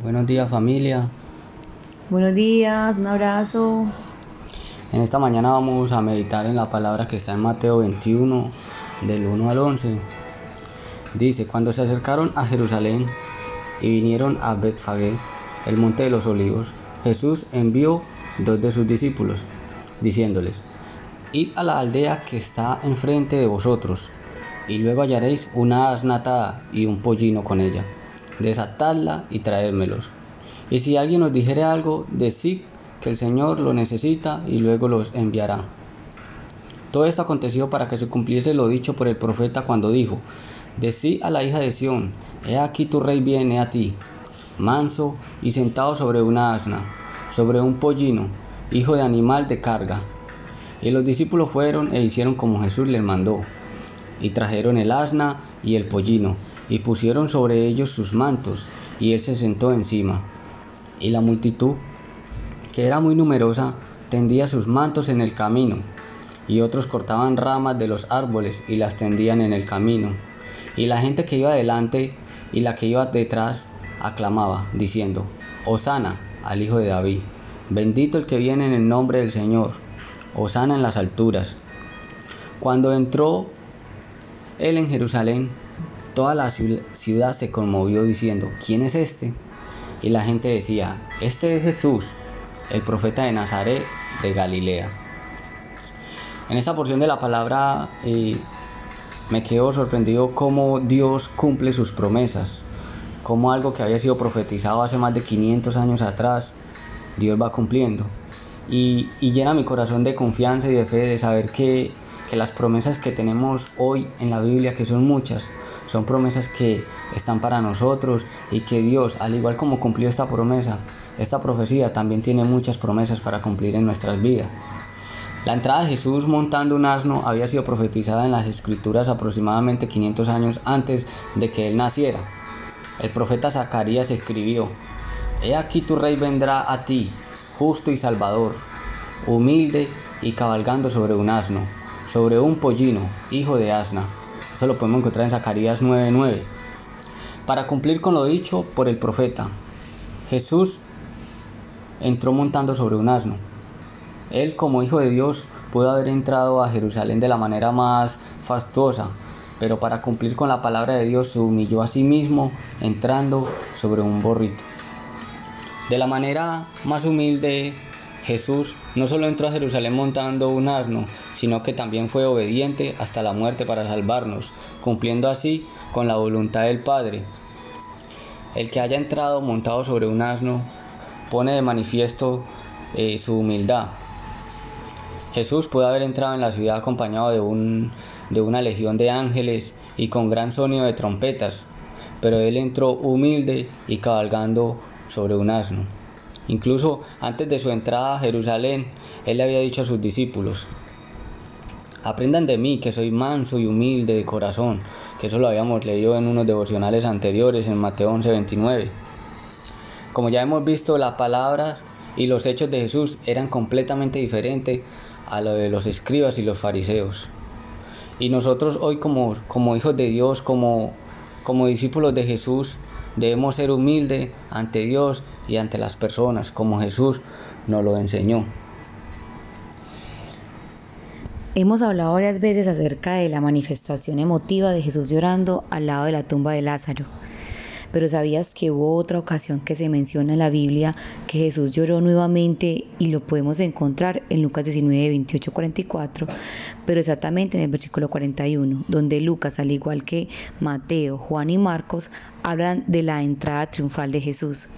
Buenos días familia. Buenos días, un abrazo. En esta mañana vamos a meditar en la palabra que está en Mateo 21, del 1 al 11. Dice, cuando se acercaron a Jerusalén y vinieron a Betfagé, el monte de los olivos, Jesús envió dos de sus discípulos, diciéndoles, Id a la aldea que está enfrente de vosotros, y luego hallaréis una asna y un pollino con ella. Desatadla y traérmelos. Y si alguien os dijere algo, decid que el Señor lo necesita y luego los enviará. Todo esto aconteció para que se cumpliese lo dicho por el profeta cuando dijo, Decid a la hija de Sión, he aquí tu rey viene a ti, manso y sentado sobre una asna, sobre un pollino, hijo de animal de carga. Y los discípulos fueron e hicieron como Jesús les mandó. Y trajeron el asna y el pollino, y pusieron sobre ellos sus mantos, y él se sentó encima. Y la multitud, que era muy numerosa, tendía sus mantos en el camino, y otros cortaban ramas de los árboles y las tendían en el camino. Y la gente que iba delante y la que iba detrás aclamaba, diciendo, Hosana al Hijo de David, bendito el que viene en el nombre del Señor Osana en las alturas. Cuando entró él en Jerusalén, toda la ciudad se conmovió diciendo, ¿quién es este? Y la gente decía, este es Jesús, el profeta de Nazaret de Galilea. En esta porción de la palabra eh, me quedo sorprendido cómo Dios cumple sus promesas, cómo algo que había sido profetizado hace más de 500 años atrás, Dios va cumpliendo y, llena mi corazón de confianza y de fe de saber que, que las promesas que tenemos hoy en la Biblia, que son muchas, son promesas que están para nosotros y que Dios, al igual como cumplió esta promesa, esta profecía también tiene muchas promesas para cumplir en nuestras vidas. La entrada de Jesús montando un asno había sido profetizada en las escrituras aproximadamente 500 años antes de que él naciera. El profeta Zacarías escribió, He aquí tu rey vendrá a ti, justo y salvador, humilde y cabalgando sobre un asno, sobre un pollino, hijo de asna. Eso lo podemos encontrar en Zacarías 9:9. Para cumplir con lo dicho por el profeta, Jesús entró montando sobre un asno. Él como hijo de Dios pudo haber entrado a Jerusalén de la manera más fastuosa, pero para cumplir con la palabra de Dios se humilló a sí mismo entrando sobre un borrito. De la manera más humilde, Jesús no solo entró a Jerusalén montando un asno, sino que también fue obediente hasta la muerte para salvarnos, cumpliendo así con la voluntad del Padre. El que haya entrado montado sobre un asno pone de manifiesto eh, su humildad. Jesús puede haber entrado en la ciudad acompañado de, un, de una legión de ángeles y con gran sonido de trompetas, pero él entró humilde y cabalgando sobre un asno. Incluso antes de su entrada a Jerusalén, él le había dicho a sus discípulos, aprendan de mí que soy manso y humilde de corazón, que eso lo habíamos leído en unos devocionales anteriores en Mateo 11:29. Como ya hemos visto, la palabra y los hechos de Jesús eran completamente diferentes a lo de los escribas y los fariseos. Y nosotros hoy como, hijos de Dios, como discípulos de Jesús, Debemos ser humildes ante Dios y ante las personas, como Jesús nos lo enseñó. Hemos hablado varias veces acerca de la manifestación emotiva de Jesús llorando al lado de la tumba de Lázaro. Pero ¿sabías que hubo otra ocasión que se menciona en la Biblia que Jesús lloró nuevamente y lo podemos encontrar en Lucas 19, 28, 44, pero exactamente en el versículo 41, donde Lucas, al igual que Mateo, Juan y Marcos, hablan de la entrada triunfal de Jesús?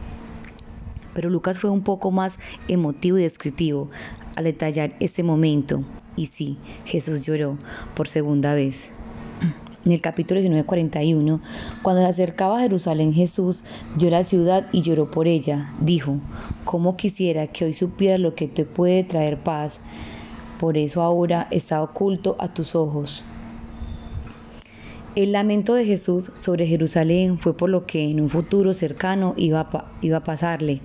Pero Lucas fue un poco más emotivo y descriptivo al detallar este momento. Y sí, Jesús lloró por segunda vez en el capítulo 19:41, cuando se acercaba a Jerusalén Jesús, vio la ciudad y lloró por ella. Dijo, ¿cómo quisiera que hoy supieras lo que te puede traer paz? Por eso ahora está oculto a tus ojos. El lamento de Jesús sobre Jerusalén fue por lo que en un futuro cercano iba iba a pasarle,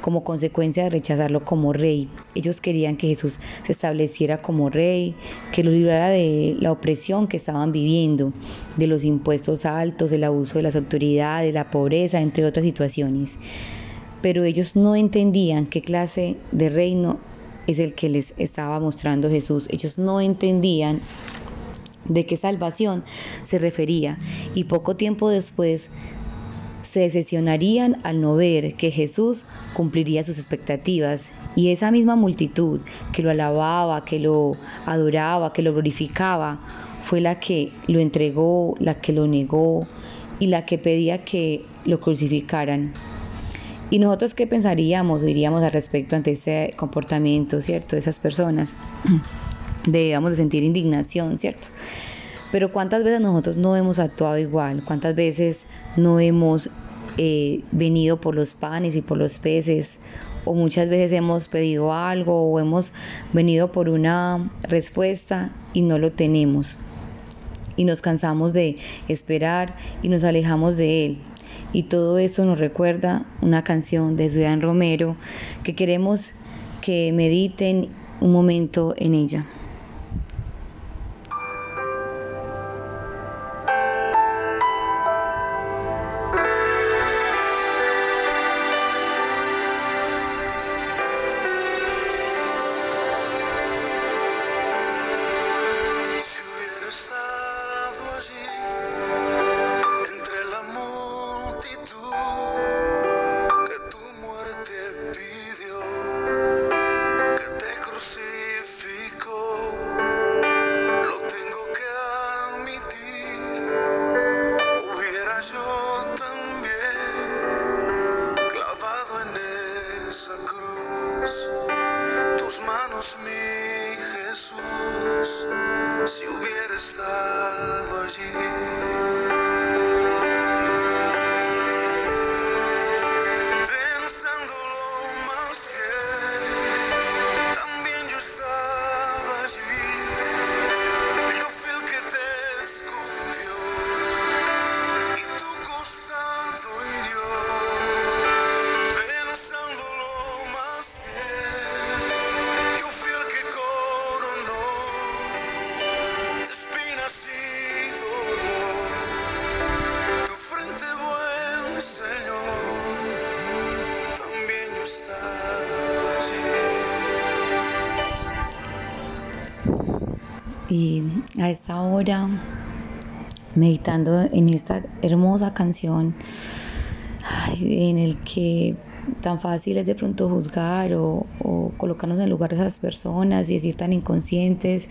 como consecuencia de rechazarlo como rey. Ellos querían que Jesús se estableciera como rey, que lo librara de la opresión que estaban viviendo, de los impuestos altos, del abuso de las autoridades, la pobreza, entre otras situaciones. Pero ellos no entendían qué clase de reino es el que les estaba mostrando Jesús. Ellos no entendían de qué salvación se refería y poco tiempo después se decepcionarían al no ver que Jesús cumpliría sus expectativas y esa misma multitud que lo alababa, que lo adoraba, que lo glorificaba, fue la que lo entregó, la que lo negó y la que pedía que lo crucificaran. ¿Y nosotros qué pensaríamos, diríamos al respecto ante ese comportamiento, ¿cierto? De esas personas. Debíamos de sentir indignación, ¿cierto? Pero ¿cuántas veces nosotros no hemos actuado igual? ¿Cuántas veces no hemos eh, venido por los panes y por los peces? O muchas veces hemos pedido algo o hemos venido por una respuesta y no lo tenemos. Y nos cansamos de esperar y nos alejamos de Él. Y todo eso nos recuerda una canción de Ciudad Romero que queremos que mediten un momento en ella. A esta hora, meditando en esta hermosa canción, en el que tan fácil es de pronto juzgar o, colocarnos en el lugar de esas personas y decir tan inconscientes,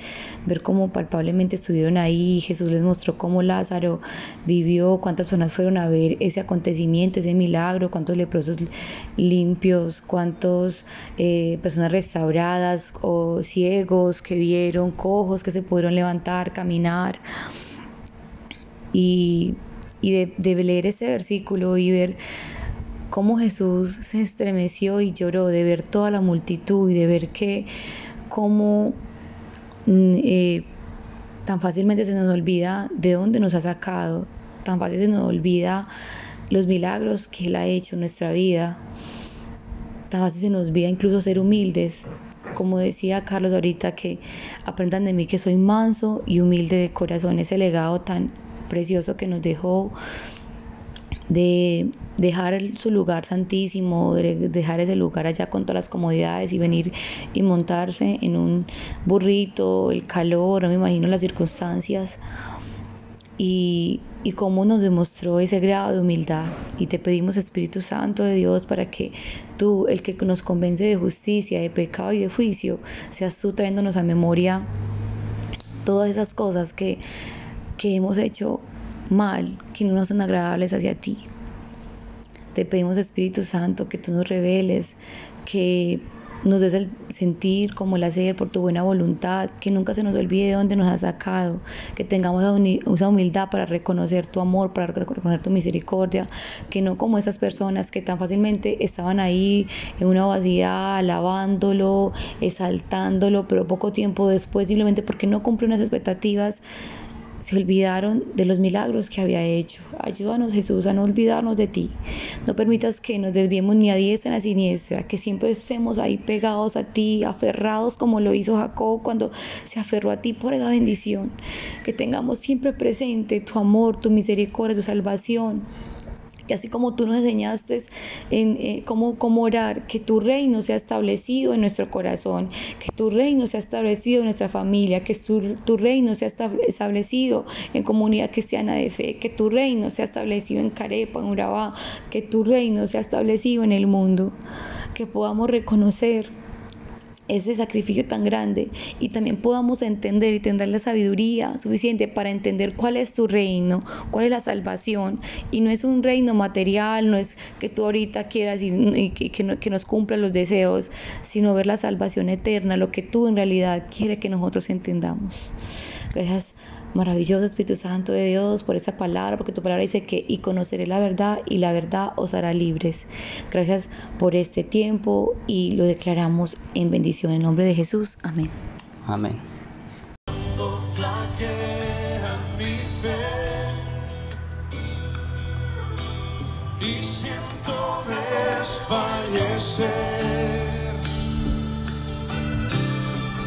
ver cómo palpablemente estuvieron ahí, Jesús les mostró cómo Lázaro vivió, cuántas personas fueron a ver ese acontecimiento, ese milagro, cuántos leprosos limpios, cuántas eh, personas restauradas o ciegos que vieron, cojos que se pudieron levantar, caminar. Y, de, de leer ese versículo y ver cómo Jesús se estremeció y lloró de ver toda la multitud y de ver que cómo eh, tan fácilmente se nos olvida de dónde nos ha sacado, tan fácil se nos olvida los milagros que Él ha hecho en nuestra vida, tan fácil se nos olvida incluso ser humildes. Como decía Carlos ahorita, que aprendan de mí que soy manso y humilde de corazón, ese legado tan precioso que nos dejó de dejar su lugar santísimo, dejar ese lugar allá con todas las comodidades y venir y montarse en un burrito, el calor, no me imagino las circunstancias y, y cómo nos demostró ese grado de humildad. Y te pedimos, Espíritu Santo de Dios, para que tú, el que nos convence de justicia, de pecado y de juicio, seas tú trayéndonos a memoria todas esas cosas que, que hemos hecho mal, que no son agradables hacia ti. Te pedimos, Espíritu Santo, que tú nos reveles, que nos des el sentir como el hacer por tu buena voluntad, que nunca se nos olvide de dónde nos has sacado, que tengamos esa humildad para reconocer tu amor, para reconocer tu misericordia, que no como esas personas que tan fácilmente estaban ahí en una vacía alabándolo, exaltándolo, pero poco tiempo después, simplemente porque no cumplió unas expectativas, se olvidaron de los milagros que había hecho. Ayúdanos Jesús a no olvidarnos de ti. No permitas que nos desviemos ni a diestra ni a siniestra, que siempre estemos ahí pegados a ti, aferrados como lo hizo Jacob cuando se aferró a ti por esa bendición. Que tengamos siempre presente tu amor, tu misericordia, tu salvación que así como tú nos enseñaste en eh, cómo, cómo orar, que tu reino sea establecido en nuestro corazón, que tu reino sea establecido en nuestra familia, que tu, reino sea establecido en comunidad cristiana de fe, que tu reino sea establecido en Carepa, en Urabá, que tu reino sea establecido en el mundo, que podamos reconocer ese sacrificio tan grande y también podamos entender y tener la sabiduría suficiente para entender cuál es tu reino, cuál es la salvación. Y no es un reino material, no es que tú ahorita quieras y, que, que nos cumpla los deseos, sino ver la salvación eterna, lo que tú en realidad quieres que nosotros entendamos. Gracias Maravilloso Espíritu Santo de Dios por esa palabra, porque tu palabra dice que y conoceré la verdad y la verdad os hará libres. Gracias por este tiempo y lo declaramos en bendición en nombre de Jesús. Amén. Amén. Y siento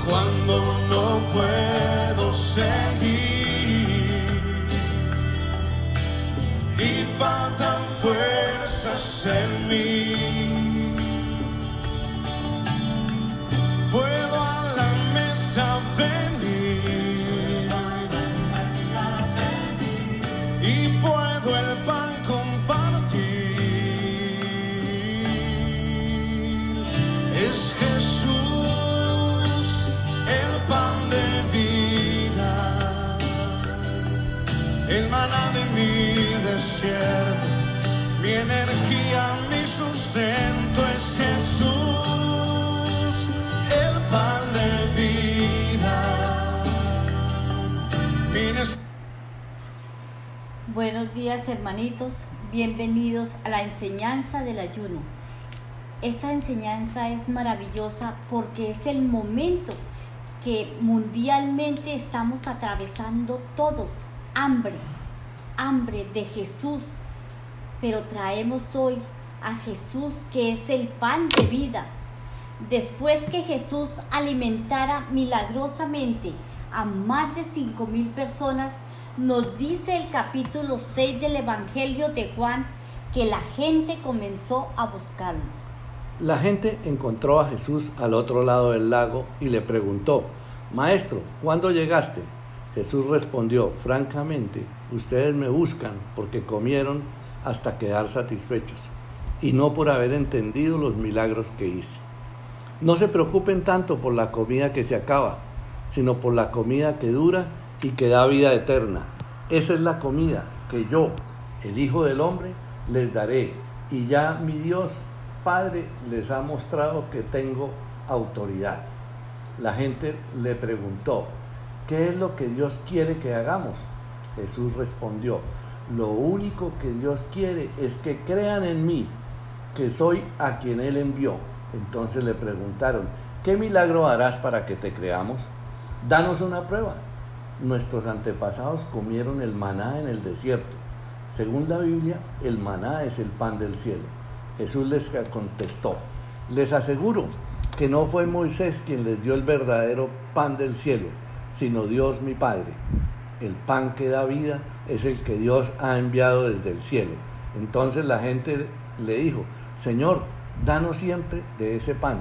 cuando no puedo seguir. Y faltan fuerzas en mí. Puedo a la mesa venir y puedo el pan compartir. Es Jesús el pan de vida, el maná de mi energía, mi sustento es Jesús, el pan de vida. Buenos días hermanitos, bienvenidos a la enseñanza del ayuno. Esta enseñanza es maravillosa porque es el momento que mundialmente estamos atravesando todos, hambre, hambre de Jesús, pero traemos hoy a Jesús que es el pan de vida. Después que Jesús alimentara milagrosamente a más de cinco mil personas, nos dice el capítulo 6 del Evangelio de Juan que la gente comenzó a buscarlo. La gente encontró a Jesús al otro lado del lago y le preguntó, Maestro, ¿cuándo llegaste? Jesús respondió, francamente, ustedes me buscan porque comieron hasta quedar satisfechos y no por haber entendido los milagros que hice. No se preocupen tanto por la comida que se acaba, sino por la comida que dura y que da vida eterna. Esa es la comida que yo, el Hijo del Hombre, les daré. Y ya mi Dios Padre les ha mostrado que tengo autoridad. La gente le preguntó, ¿qué es lo que Dios quiere que hagamos? Jesús respondió, lo único que Dios quiere es que crean en mí, que soy a quien Él envió. Entonces le preguntaron, ¿qué milagro harás para que te creamos? Danos una prueba. Nuestros antepasados comieron el maná en el desierto. Según la Biblia, el maná es el pan del cielo. Jesús les contestó, les aseguro que no fue Moisés quien les dio el verdadero pan del cielo, sino Dios mi Padre el pan que da vida es el que Dios ha enviado desde el cielo. Entonces la gente le dijo, Señor, danos siempre de ese pan.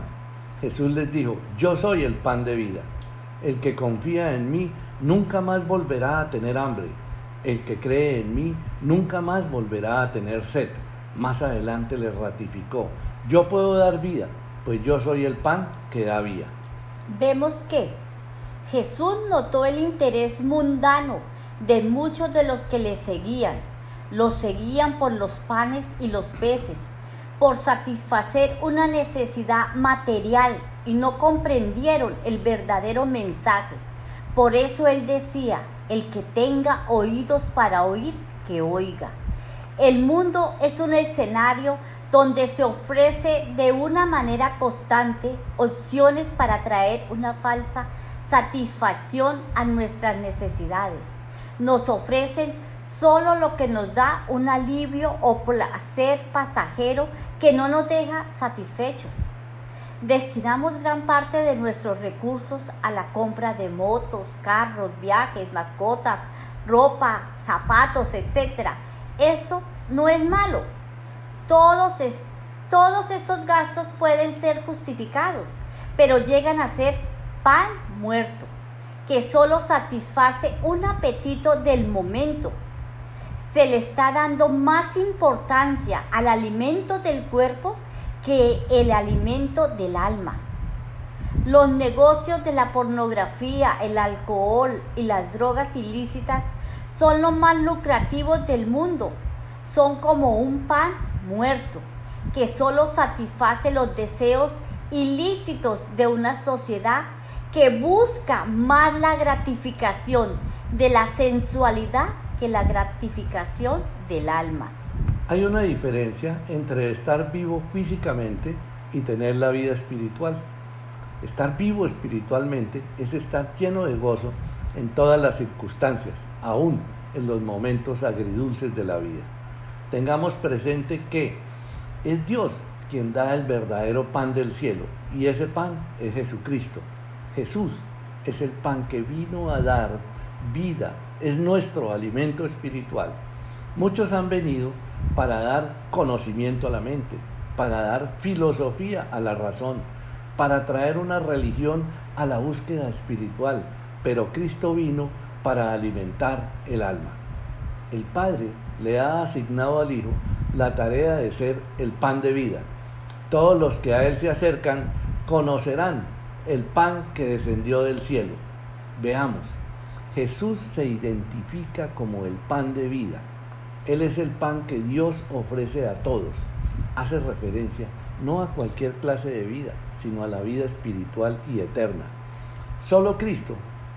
Jesús les dijo, yo soy el pan de vida. El que confía en mí nunca más volverá a tener hambre. El que cree en mí nunca más volverá a tener sed. Más adelante le ratificó, yo puedo dar vida, pues yo soy el pan que da vida. Vemos que Jesús notó el interés mundano de muchos de los que le seguían. Los seguían por los panes y los peces, por satisfacer una necesidad material y no comprendieron el verdadero mensaje. Por eso él decía, el que tenga oídos para oír, que oiga. El mundo es un escenario donde se ofrece de una manera constante opciones para traer una falsa satisfacción a nuestras necesidades. nos ofrecen solo lo que nos da un alivio o placer pasajero que no nos deja satisfechos. Destinamos gran parte de nuestros recursos a la compra de motos, carros, viajes, mascotas, ropa, zapatos, etc. Esto no es malo. Todos, todos estos gastos pueden ser justificados, pero llegan a ser pan muerto, que solo satisface un apetito del momento se le está dando más importancia al alimento del cuerpo que el alimento del alma. Los negocios de la pornografía, el alcohol y las drogas ilícitas son los más lucrativos del mundo. Son como un pan muerto que solo satisface los deseos ilícitos de una sociedad que busca más la gratificación de la sensualidad la gratificación del alma. Hay una diferencia entre estar vivo físicamente y tener la vida espiritual. Estar vivo espiritualmente es estar lleno de gozo en todas las circunstancias, aún en los momentos agridulces de la vida. Tengamos presente que es Dios quien da el verdadero pan del cielo y ese pan es Jesucristo. Jesús es el pan que vino a dar vida es nuestro alimento espiritual. Muchos han venido para dar conocimiento a la mente, para dar filosofía a la razón, para traer una religión a la búsqueda espiritual, pero Cristo vino para alimentar el alma. El Padre le ha asignado al Hijo la tarea de ser el pan de vida. Todos los que a Él se acercan conocerán el pan que descendió del cielo. Veamos. Jesús se identifica como el pan de vida. Él es el pan que Dios ofrece a todos. Hace referencia no a cualquier clase de vida, sino a la vida espiritual y eterna. Solo Cristo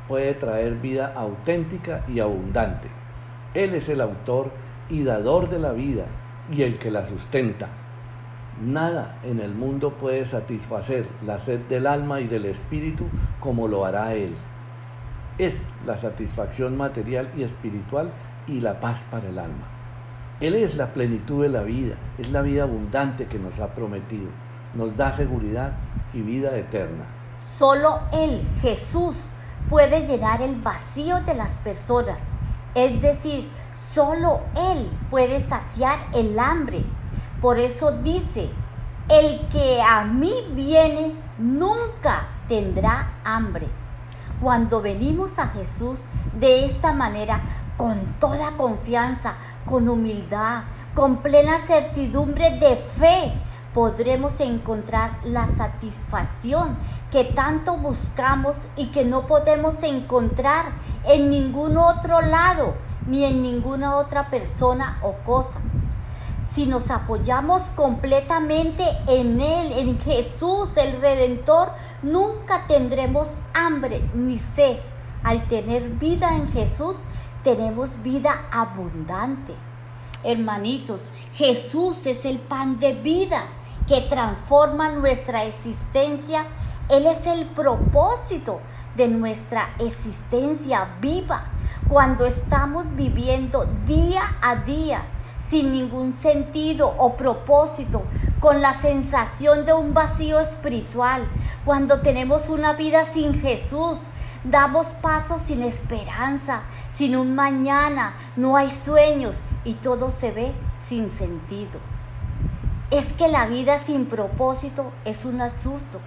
puede traer vida auténtica y abundante. Él es el autor y dador de la vida y el que la sustenta. Nada en el mundo puede satisfacer la sed del alma y del espíritu como lo hará Él es la satisfacción material y espiritual y la paz para el alma. Él es la plenitud de la vida, es la vida abundante que nos ha prometido, nos da seguridad y vida eterna. Solo Él, Jesús, puede llenar el vacío de las personas, es decir, solo Él puede saciar el hambre. Por eso dice, el que a mí viene nunca tendrá hambre. Cuando venimos a Jesús de esta manera, con toda confianza, con humildad, con plena certidumbre de fe, podremos encontrar la satisfacción que tanto buscamos y que no podemos encontrar en ningún otro lado ni en ninguna otra persona o cosa si nos apoyamos completamente en Él, en Jesús, el Redentor, nunca tendremos hambre ni sed. Al tener vida en Jesús, tenemos vida abundante. Hermanitos, Jesús es el pan de vida que transforma nuestra existencia. Él es el propósito de nuestra existencia viva cuando estamos viviendo día a día sin ningún sentido o propósito, con la sensación de un vacío espiritual, cuando tenemos una vida sin Jesús, damos pasos sin esperanza, sin un mañana, no hay sueños y todo se ve sin sentido. Es que la vida sin propósito es un absurdo.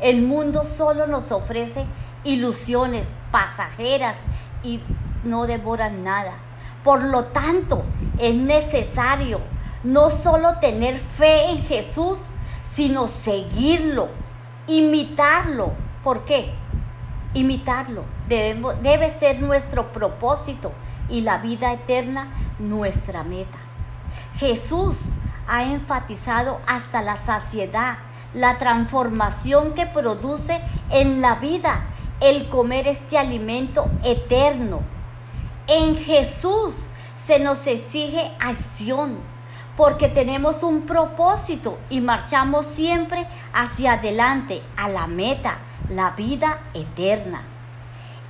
El mundo solo nos ofrece ilusiones pasajeras y no devoran nada. Por lo tanto, es necesario no solo tener fe en Jesús, sino seguirlo, imitarlo. ¿Por qué? Imitarlo debe ser nuestro propósito y la vida eterna nuestra meta. Jesús ha enfatizado hasta la saciedad la transformación que produce en la vida el comer este alimento eterno en Jesús se nos exige acción porque tenemos un propósito y marchamos siempre hacia adelante a la meta, la vida eterna.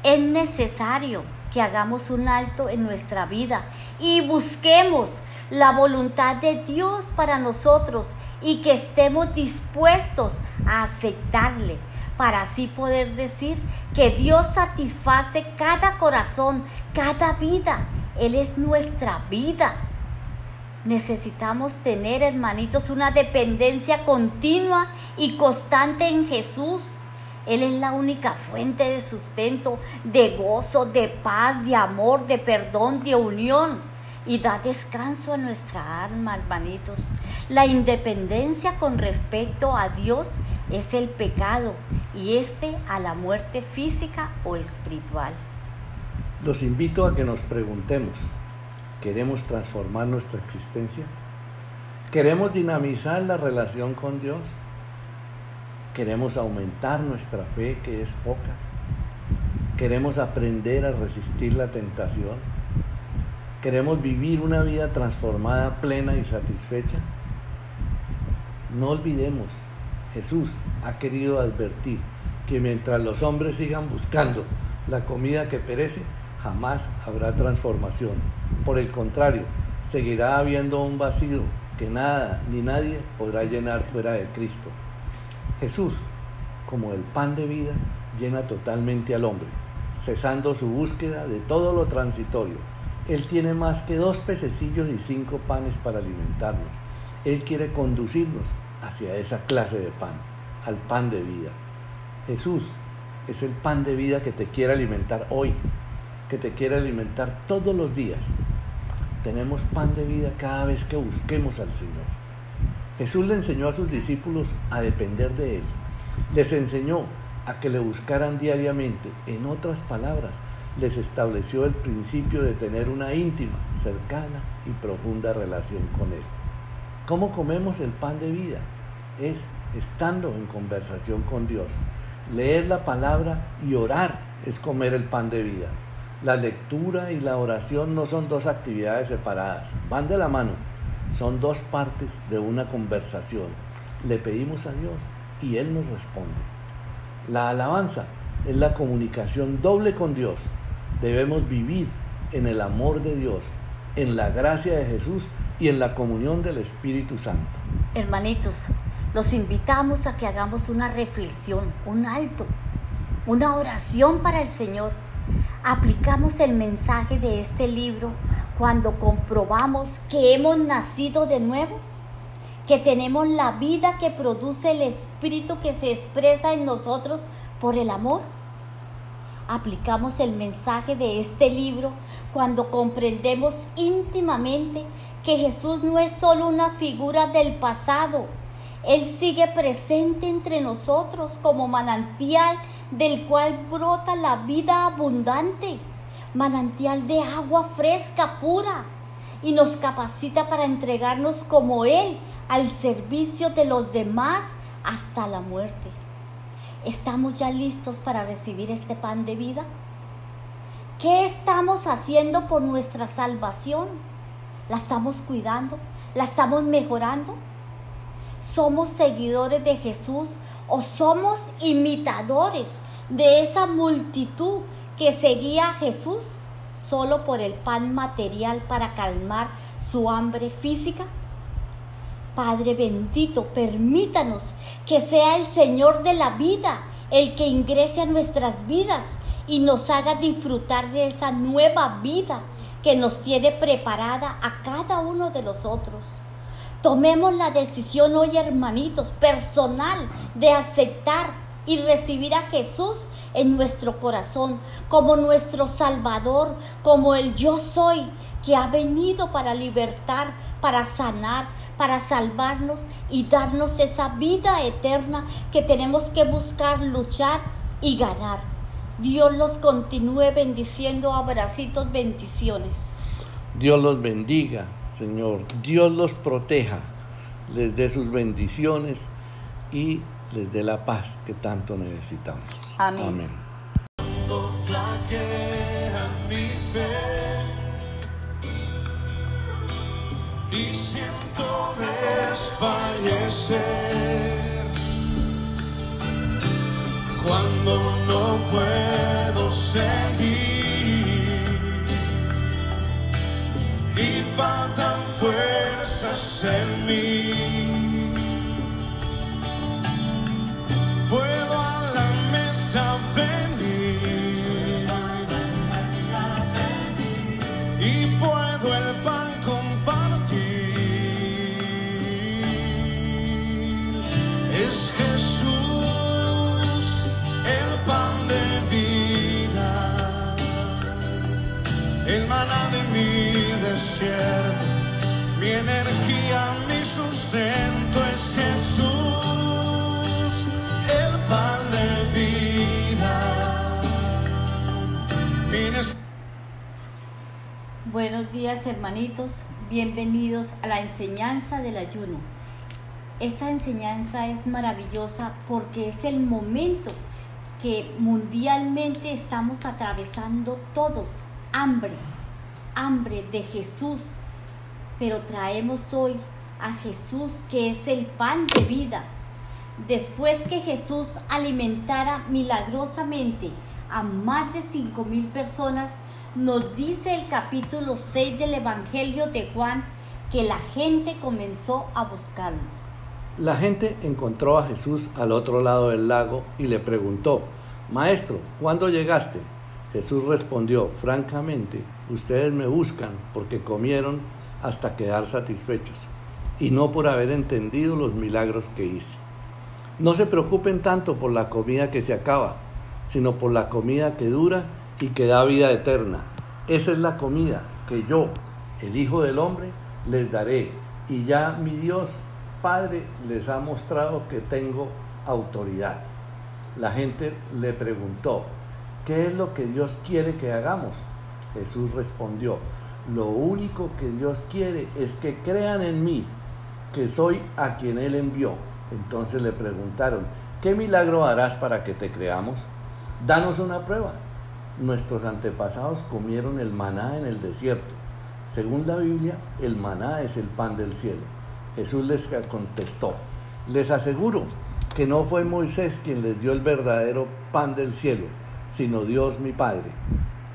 Es necesario que hagamos un alto en nuestra vida y busquemos la voluntad de Dios para nosotros y que estemos dispuestos a aceptarle para así poder decir que Dios satisface cada corazón, cada vida. Él es nuestra vida. Necesitamos tener, hermanitos, una dependencia continua y constante en Jesús. Él es la única fuente de sustento, de gozo, de paz, de amor, de perdón, de unión. Y da descanso a nuestra alma, hermanitos. La independencia con respecto a Dios es el pecado y este a la muerte física o espiritual. Los invito a que nos preguntemos, ¿Queremos transformar nuestra existencia? ¿Queremos dinamizar la relación con Dios? ¿Queremos aumentar nuestra fe que es poca? ¿Queremos aprender a resistir la tentación? ¿Queremos vivir una vida transformada, plena y satisfecha? No olvidemos, Jesús ha querido advertir que mientras los hombres sigan buscando la comida que perece, jamás habrá transformación. Por el contrario, seguirá habiendo un vacío que nada ni nadie podrá llenar fuera de Cristo. Jesús, como el pan de vida, llena totalmente al hombre, cesando su búsqueda de todo lo transitorio. Él tiene más que dos pececillos y cinco panes para alimentarnos. Él quiere conducirnos hacia esa clase de pan, al pan de vida. Jesús es el pan de vida que te quiere alimentar hoy, que te quiere alimentar todos los días. Tenemos pan de vida cada vez que busquemos al Señor. Jesús le enseñó a sus discípulos a depender de Él. Les enseñó a que le buscaran diariamente. En otras palabras, les estableció el principio de tener una íntima, cercana y profunda relación con Él. ¿Cómo comemos el pan de vida? Es estando en conversación con Dios. Leer la palabra y orar es comer el pan de vida. La lectura y la oración no son dos actividades separadas, van de la mano, son dos partes de una conversación. Le pedimos a Dios y Él nos responde. La alabanza es la comunicación doble con Dios. Debemos vivir en el amor de Dios, en la gracia de Jesús y en la comunión del Espíritu Santo. Hermanitos, los invitamos a que hagamos una reflexión, un alto, una oración para el Señor aplicamos el mensaje de este libro cuando comprobamos que hemos nacido de nuevo, que tenemos la vida que produce el espíritu que se expresa en nosotros por el amor. Aplicamos el mensaje de este libro cuando comprendemos íntimamente que Jesús no es solo una figura del pasado, Él sigue presente entre nosotros como manantial del cual brota la vida abundante, manantial de agua fresca, pura, y nos capacita para entregarnos como Él al servicio de los demás hasta la muerte. ¿Estamos ya listos para recibir este pan de vida? ¿Qué estamos haciendo por nuestra salvación? ¿La estamos cuidando? ¿La estamos mejorando? ¿Somos seguidores de Jesús o somos imitadores de esa multitud que seguía a Jesús solo por el pan material para calmar su hambre física? Padre bendito, permítanos que sea el Señor de la vida el que ingrese a nuestras vidas y nos haga disfrutar de esa nueva vida que nos tiene preparada a cada uno de nosotros. Tomemos la decisión hoy, hermanitos, personal, de aceptar y recibir a Jesús en nuestro corazón como nuestro Salvador, como el yo soy, que ha venido para libertar, para sanar, para salvarnos y darnos esa vida eterna que tenemos que buscar, luchar y ganar. Dios los continúe bendiciendo, abracitos, bendiciones. Dios los bendiga. Señor. Dios los proteja, les dé sus bendiciones y les dé la paz que tanto necesitamos. Amén. Amén. mi fe y siento desfallecer cuando no puedo seguir y faltan fuerzas en mí. Puedo de mi desierto, mi energía, mi sustento es Jesús, el pan de vida. Buenos días hermanitos, bienvenidos a la enseñanza del ayuno. Esta enseñanza es maravillosa porque es el momento que mundialmente estamos atravesando todos hambre, hambre de Jesús, pero traemos hoy a Jesús que es el pan de vida. Después que Jesús alimentara milagrosamente a más de cinco mil personas, nos dice el capítulo 6 del Evangelio de Juan que la gente comenzó a buscarlo. La gente encontró a Jesús al otro lado del lago y le preguntó, Maestro, ¿cuándo llegaste? Jesús respondió, francamente, ustedes me buscan porque comieron hasta quedar satisfechos y no por haber entendido los milagros que hice. No se preocupen tanto por la comida que se acaba, sino por la comida que dura y que da vida eterna. Esa es la comida que yo, el Hijo del Hombre, les daré. Y ya mi Dios Padre les ha mostrado que tengo autoridad. La gente le preguntó, ¿qué es lo que Dios quiere que hagamos? Jesús respondió, lo único que Dios quiere es que crean en mí, que soy a quien Él envió. Entonces le preguntaron, ¿qué milagro harás para que te creamos? Danos una prueba. Nuestros antepasados comieron el maná en el desierto. Según la Biblia, el maná es el pan del cielo. Jesús les contestó, les aseguro que no fue Moisés quien les dio el verdadero pan del cielo, sino Dios mi Padre.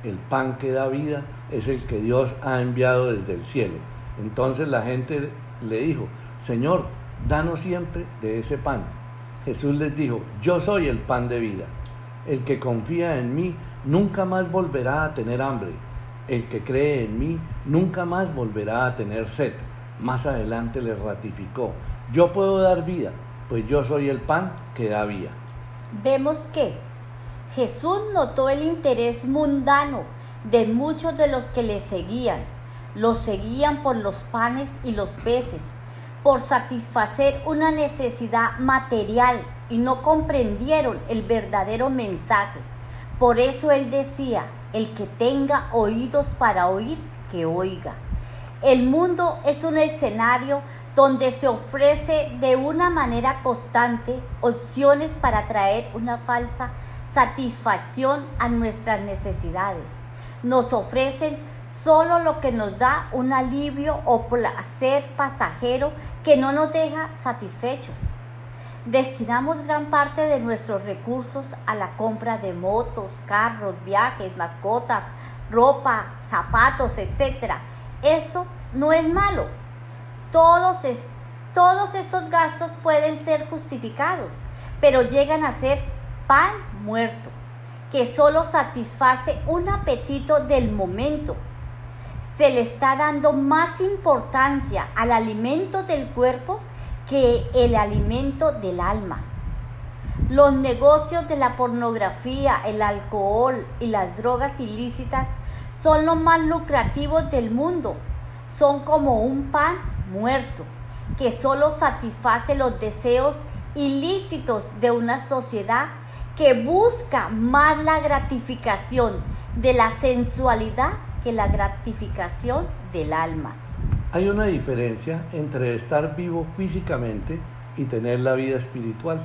El pan que da vida es el que Dios ha enviado desde el cielo. Entonces la gente le dijo, Señor, danos siempre de ese pan. Jesús les dijo, yo soy el pan de vida. El que confía en mí nunca más volverá a tener hambre. El que cree en mí nunca más volverá a tener sed. Más adelante le ratificó, yo puedo dar vida, pues yo soy el pan que da vida. Vemos que Jesús notó el interés mundano de muchos de los que le seguían. Los seguían por los panes y los peces, por satisfacer una necesidad material y no comprendieron el verdadero mensaje. Por eso él decía, el que tenga oídos para oír, que oiga. El mundo es un escenario donde se ofrece de una manera constante opciones para traer una falsa satisfacción a nuestras necesidades. Nos ofrecen solo lo que nos da un alivio o placer pasajero que no nos deja satisfechos. Destinamos gran parte de nuestros recursos a la compra de motos, carros, viajes, mascotas, ropa, zapatos, etc. Esto no es malo. Todos, todos estos gastos pueden ser justificados, pero llegan a ser pan muerto, que solo satisface un apetito del momento. Se le está dando más importancia al alimento del cuerpo que el alimento del alma. Los negocios de la pornografía, el alcohol y las drogas ilícitas son los más lucrativos del mundo. Son como un pan muerto que solo satisface los deseos ilícitos de una sociedad que busca más la gratificación de la sensualidad que la gratificación del alma. Hay una diferencia entre estar vivo físicamente y tener la vida espiritual.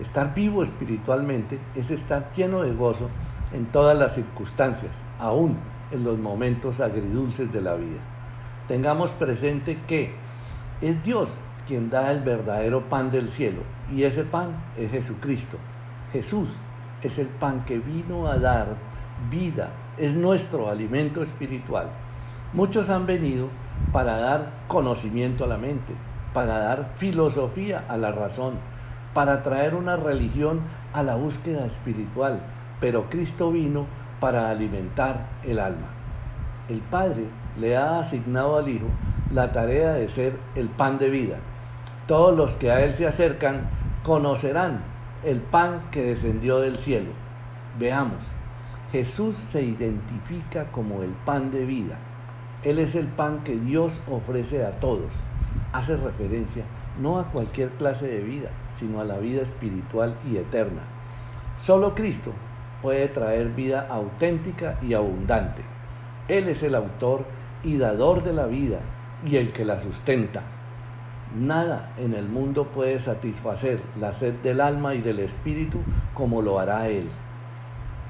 Estar vivo espiritualmente es estar lleno de gozo en todas las circunstancias, aún en los momentos agridulces de la vida. Tengamos presente que es Dios quien da el verdadero pan del cielo y ese pan es Jesucristo. Jesús es el pan que vino a dar vida, es nuestro alimento espiritual. Muchos han venido para dar conocimiento a la mente, para dar filosofía a la razón, para traer una religión a la búsqueda espiritual, pero Cristo vino para alimentar el alma. El Padre le ha asignado al Hijo la tarea de ser el pan de vida. Todos los que a Él se acercan conocerán el pan que descendió del cielo. Veamos, Jesús se identifica como el pan de vida. Él es el pan que Dios ofrece a todos. Hace referencia no a cualquier clase de vida, sino a la vida espiritual y eterna. Solo Cristo puede traer vida auténtica y abundante. Él es el autor y dador de la vida y el que la sustenta. Nada en el mundo puede satisfacer la sed del alma y del espíritu como lo hará Él.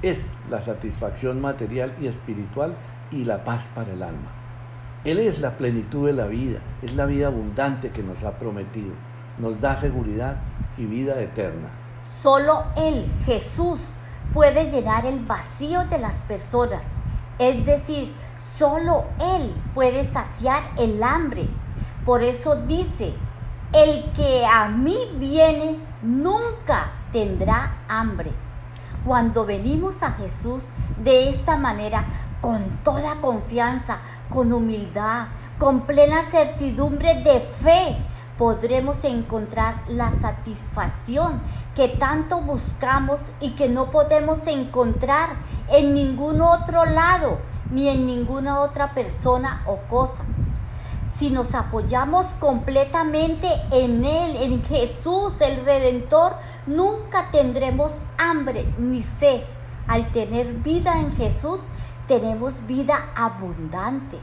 Es la satisfacción material y espiritual y la paz para el alma. Él es la plenitud de la vida, es la vida abundante que nos ha prometido, nos da seguridad y vida eterna. Solo Él, Jesús, puede llenar el vacío de las personas. Es decir, solo Él puede saciar el hambre por eso dice, el que a mí viene nunca tendrá hambre. Cuando venimos a Jesús de esta manera, con toda confianza, con humildad, con plena certidumbre de fe, podremos encontrar la satisfacción que tanto buscamos y que no podemos encontrar en ningún otro lado, ni en ninguna otra persona o cosa si nos apoyamos completamente en Él, en Jesús, el Redentor, nunca tendremos hambre ni sed. Al tener vida en Jesús, tenemos vida abundante.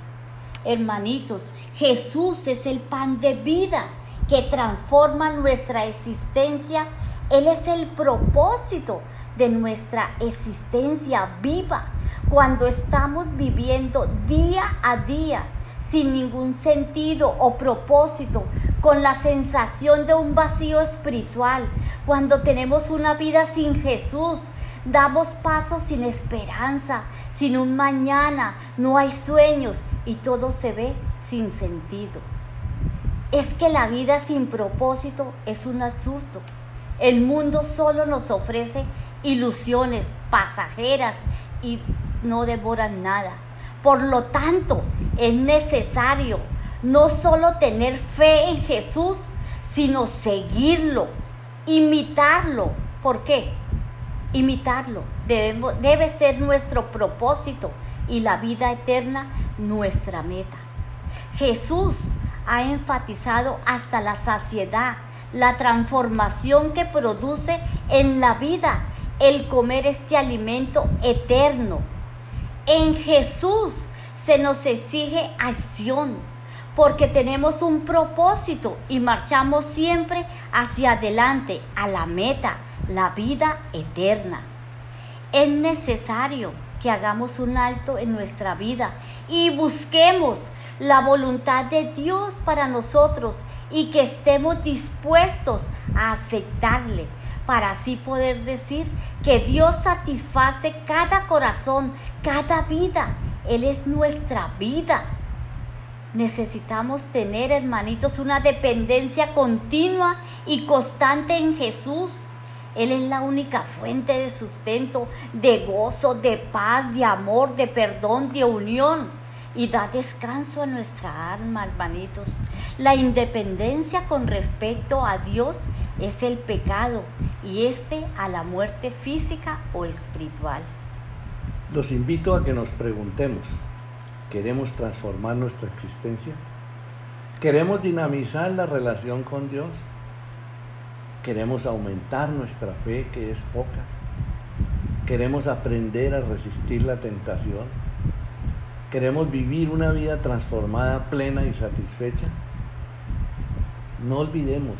Hermanitos, Jesús es el pan de vida que transforma nuestra existencia. Él es el propósito de nuestra existencia viva cuando estamos viviendo día a día sin ningún sentido o propósito, con la sensación de un vacío espiritual, cuando tenemos una vida sin Jesús, damos pasos sin esperanza, sin un mañana, no hay sueños y todo se ve sin sentido. Es que la vida sin propósito es un absurdo. El mundo solo nos ofrece ilusiones pasajeras y no devoran nada. Por lo tanto, es necesario no solo tener fe en Jesús, sino seguirlo, imitarlo. ¿Por qué? Imitarlo debe ser nuestro propósito y la vida eterna nuestra meta. Jesús ha enfatizado hasta la saciedad la transformación que produce en la vida el comer este alimento eterno en Jesús se nos exige acción porque tenemos un propósito y marchamos siempre hacia adelante a la meta, la vida eterna. Es necesario que hagamos un alto en nuestra vida y busquemos la voluntad de Dios para nosotros y que estemos dispuestos a aceptarle para así poder decir que Dios satisface cada corazón, cada vida. Él es nuestra vida. Necesitamos tener, hermanitos, una dependencia continua y constante en Jesús. Él es la única fuente de sustento, de gozo, de paz, de amor, de perdón, de unión. Y da descanso a nuestra alma, hermanitos. La independencia con respecto a Dios es el pecado y este a la muerte física o espiritual. Los invito a que nos preguntemos, ¿queremos transformar nuestra existencia? ¿Queremos dinamizar la relación con Dios? ¿Queremos aumentar nuestra fe que es poca? ¿Queremos aprender a resistir la tentación? ¿Queremos vivir una vida transformada, plena y satisfecha? No olvidemos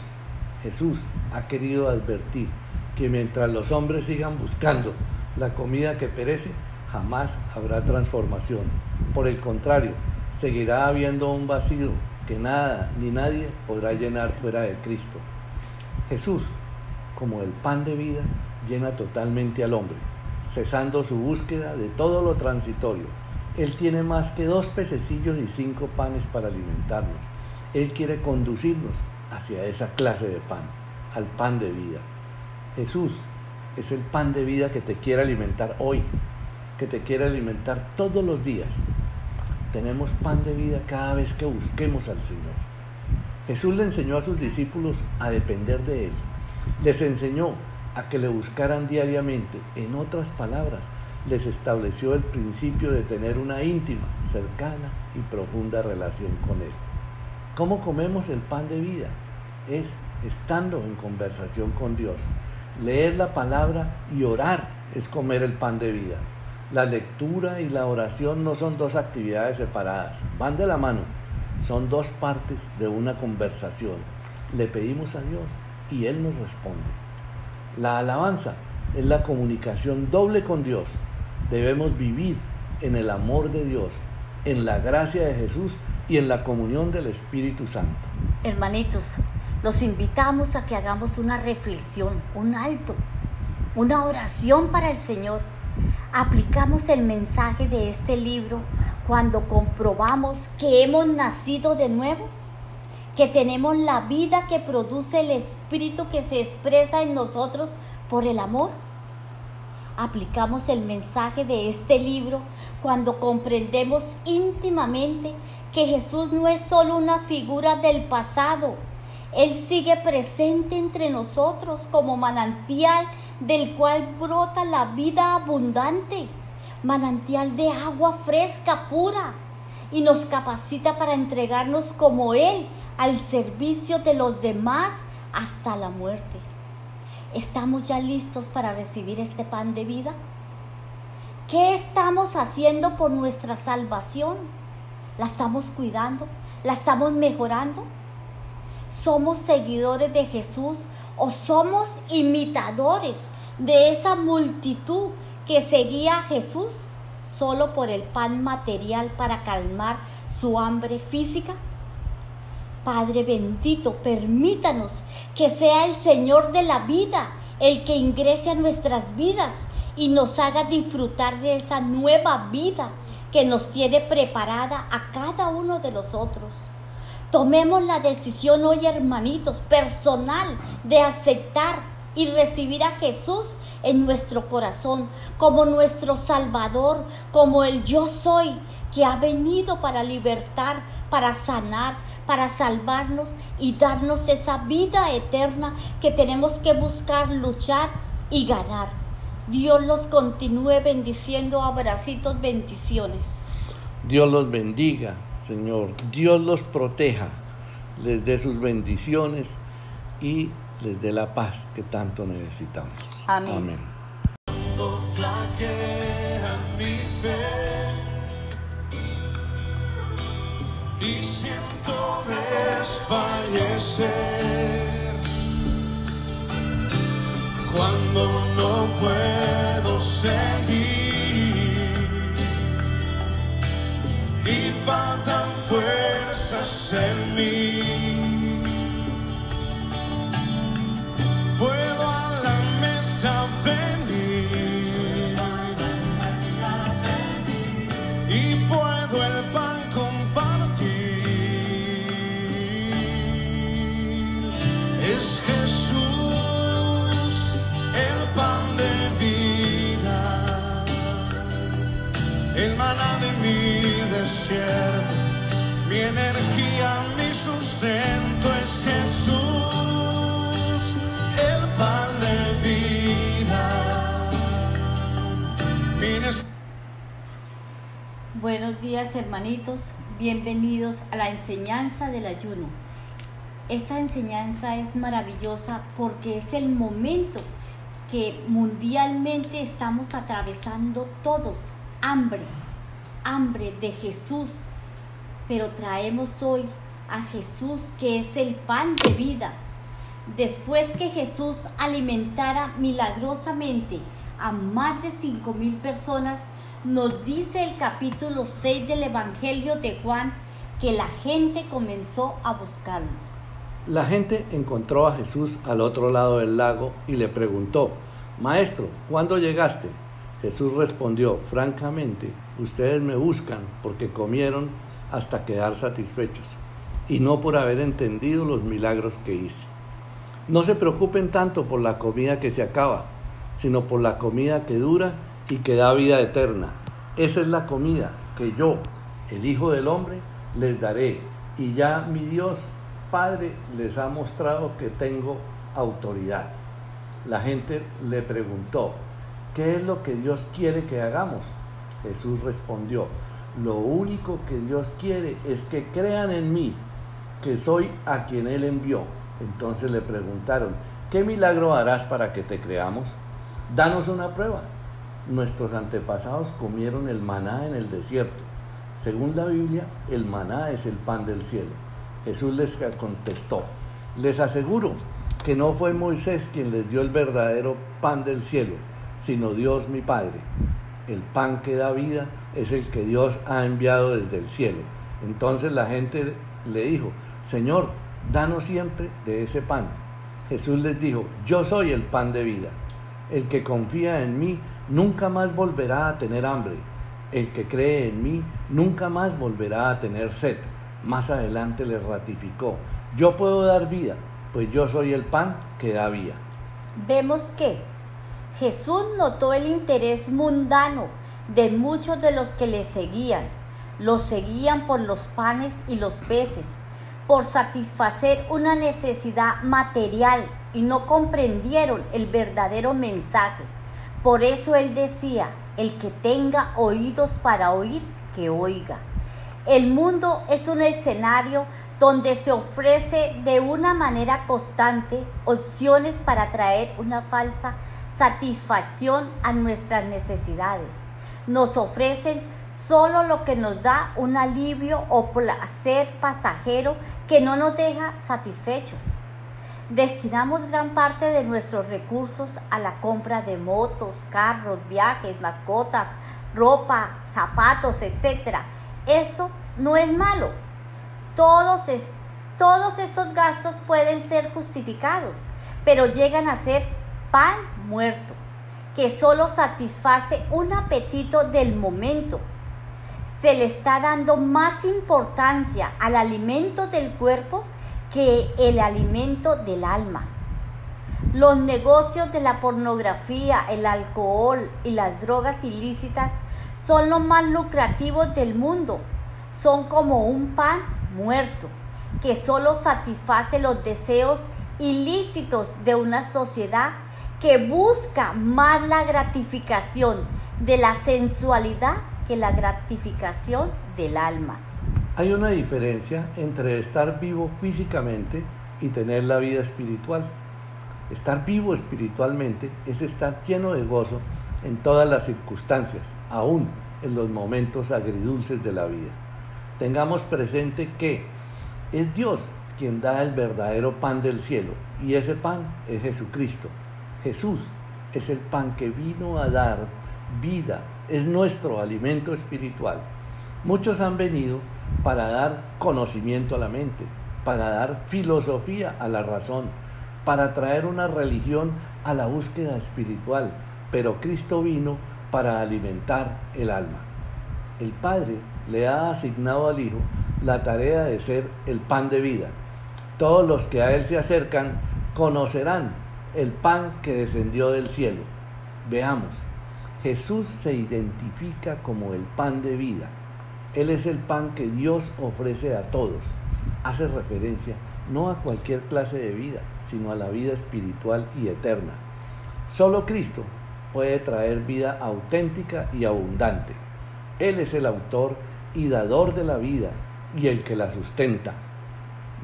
Jesús ha querido advertir que mientras los hombres sigan buscando la comida que perece, jamás habrá transformación. Por el contrario, seguirá habiendo un vacío que nada ni nadie podrá llenar fuera de Cristo. Jesús, como el pan de vida, llena totalmente al hombre, cesando su búsqueda de todo lo transitorio. Él tiene más que dos pececillos y cinco panes para alimentarnos. Él quiere conducirnos hacia esa clase de pan, al pan de vida. Jesús es el pan de vida que te quiere alimentar hoy, que te quiere alimentar todos los días. Tenemos pan de vida cada vez que busquemos al Señor. Jesús le enseñó a sus discípulos a depender de Él. Les enseñó a que le buscaran diariamente. En otras palabras, les estableció el principio de tener una íntima, cercana y profunda relación con Él. ¿Cómo comemos el pan de vida? Es estando en conversación con Dios. Leer la palabra y orar es comer el pan de vida. La lectura y la oración no son dos actividades separadas, van de la mano, son dos partes de una conversación. Le pedimos a Dios y Él nos responde. La alabanza es la comunicación doble con Dios. Debemos vivir en el amor de Dios, en la gracia de Jesús y en la comunión del Espíritu Santo. Hermanitos, los invitamos a que hagamos una reflexión, un alto, una oración para el Señor. Aplicamos el mensaje de este libro cuando comprobamos que hemos nacido de nuevo, que tenemos la vida que produce el Espíritu que se expresa en nosotros por el amor. Aplicamos el mensaje de este libro cuando comprendemos íntimamente que Jesús no es solo una figura del pasado, Él sigue presente entre nosotros como manantial del cual brota la vida abundante, manantial de agua fresca, pura, y nos capacita para entregarnos como Él al servicio de los demás hasta la muerte. ¿Estamos ya listos para recibir este pan de vida? ¿Qué estamos haciendo por nuestra salvación? ¿La estamos cuidando? ¿La estamos mejorando? ¿Somos seguidores de Jesús o somos imitadores de esa multitud que seguía a Jesús solo por el pan material para calmar su hambre física? Padre bendito, permítanos que sea el Señor de la vida el que ingrese a nuestras vidas y nos haga disfrutar de esa nueva vida que nos tiene preparada a cada uno de nosotros. Tomemos la decisión hoy, hermanitos, personal, de aceptar y recibir a Jesús en nuestro corazón como nuestro Salvador, como el yo soy, que ha venido para libertar, para sanar, para salvarnos y darnos esa vida eterna que tenemos que buscar, luchar y ganar. Dios los continúe bendiciendo, abracitos, bendiciones. Dios los bendiga, Señor. Dios los proteja, les dé sus bendiciones y les dé la paz que tanto necesitamos. Amén. Amén. Cuando flaquea mi fe y siento desfallecer, cuando no puedo seguir y faltan fuerzas en mí. Puedo a la mesa venir. Y puedo el pan compartir. Es Jesús el pan de vida, el maná de mi desierto, mi energía, mi sustento es Jesús, Buenos días hermanitos, bienvenidos a la enseñanza del ayuno. Esta enseñanza es maravillosa porque es el momento que mundialmente estamos atravesando todos, hambre, hambre de Jesús, pero traemos hoy a Jesús que es el pan de vida. Después que Jesús alimentara milagrosamente a más de cinco mil personas, nos dice el capítulo 6 del Evangelio de Juan que la gente comenzó a buscarlo. La gente encontró a Jesús al otro lado del lago y le preguntó, Maestro, ¿cuándo llegaste? Jesús respondió, francamente, ustedes me buscan porque comieron hasta quedar satisfechos y no por haber entendido los milagros que hice. No se preocupen tanto por la comida que se acaba, sino por la comida que dura y que da vida eterna. Esa es la comida que yo, el Hijo del Hombre, les daré. Y ya mi Dios Padre les ha mostrado que tengo autoridad. La gente le preguntó, ¿qué es lo que Dios quiere que hagamos? Jesús respondió, lo único que Dios quiere es que crean en mí, que soy a quien Él envió. Entonces le preguntaron, ¿qué milagro harás para que te creamos? Danos una prueba. Nuestros antepasados comieron el maná en el desierto. Según la Biblia, el maná es el pan del cielo. Jesús les contestó, les aseguro que no fue Moisés quien les dio el verdadero pan del cielo, sino Dios mi Padre. El pan que da vida es el que Dios ha enviado desde el cielo. Entonces la gente le dijo, Señor, danos siempre de ese pan. Jesús les dijo, yo soy el pan de vida. El que confía en mí nunca más volverá a tener hambre. El que cree en mí nunca más volverá a tener sed. Más adelante le ratificó, yo puedo dar vida, pues yo soy el pan que da vida. Vemos que Jesús notó el interés mundano de muchos de los que le seguían. Los seguían por los panes y los peces, por satisfacer una necesidad material y no comprendieron el verdadero mensaje. Por eso él decía, el que tenga oídos para oír, que oiga. El mundo es un escenario donde se ofrece de una manera constante opciones para traer una falsa satisfacción a nuestras necesidades. Nos ofrecen solo lo que nos da un alivio o placer pasajero que no nos deja satisfechos. Destinamos gran parte de nuestros recursos a la compra de motos, carros, viajes, mascotas, ropa, zapatos, etc. Esto no es malo. Todos, todos estos gastos pueden ser justificados, pero llegan a ser pan muerto, que solo satisface un apetito del momento. Se le está dando más importancia al alimento del cuerpo que el alimento del alma. Los negocios de la pornografía, el alcohol y las drogas ilícitas son los más lucrativos del mundo. Son como un pan muerto que solo satisface los deseos ilícitos de una sociedad que busca más la gratificación de la sensualidad que la gratificación del alma. Hay una diferencia entre estar vivo físicamente y tener la vida espiritual. Estar vivo espiritualmente es estar lleno de gozo en todas las circunstancias, aún en los momentos agridulces de la vida. Tengamos presente que es Dios quien da el verdadero pan del cielo y ese pan es Jesucristo. Jesús es el pan que vino a dar vida, es nuestro alimento espiritual. Muchos han venido para dar conocimiento a la mente, para dar filosofía a la razón, para traer una religión a la búsqueda espiritual, pero Cristo vino para alimentar el alma. El Padre le ha asignado al Hijo la tarea de ser el pan de vida. Todos los que a Él se acercan conocerán el pan que descendió del cielo. Veamos, Jesús se identifica como el pan de vida. Él es el pan que Dios ofrece a todos. Hace referencia no a cualquier clase de vida, sino a la vida espiritual y eterna. Solo Cristo puede traer vida auténtica y abundante. Él es el autor y dador de la vida y el que la sustenta.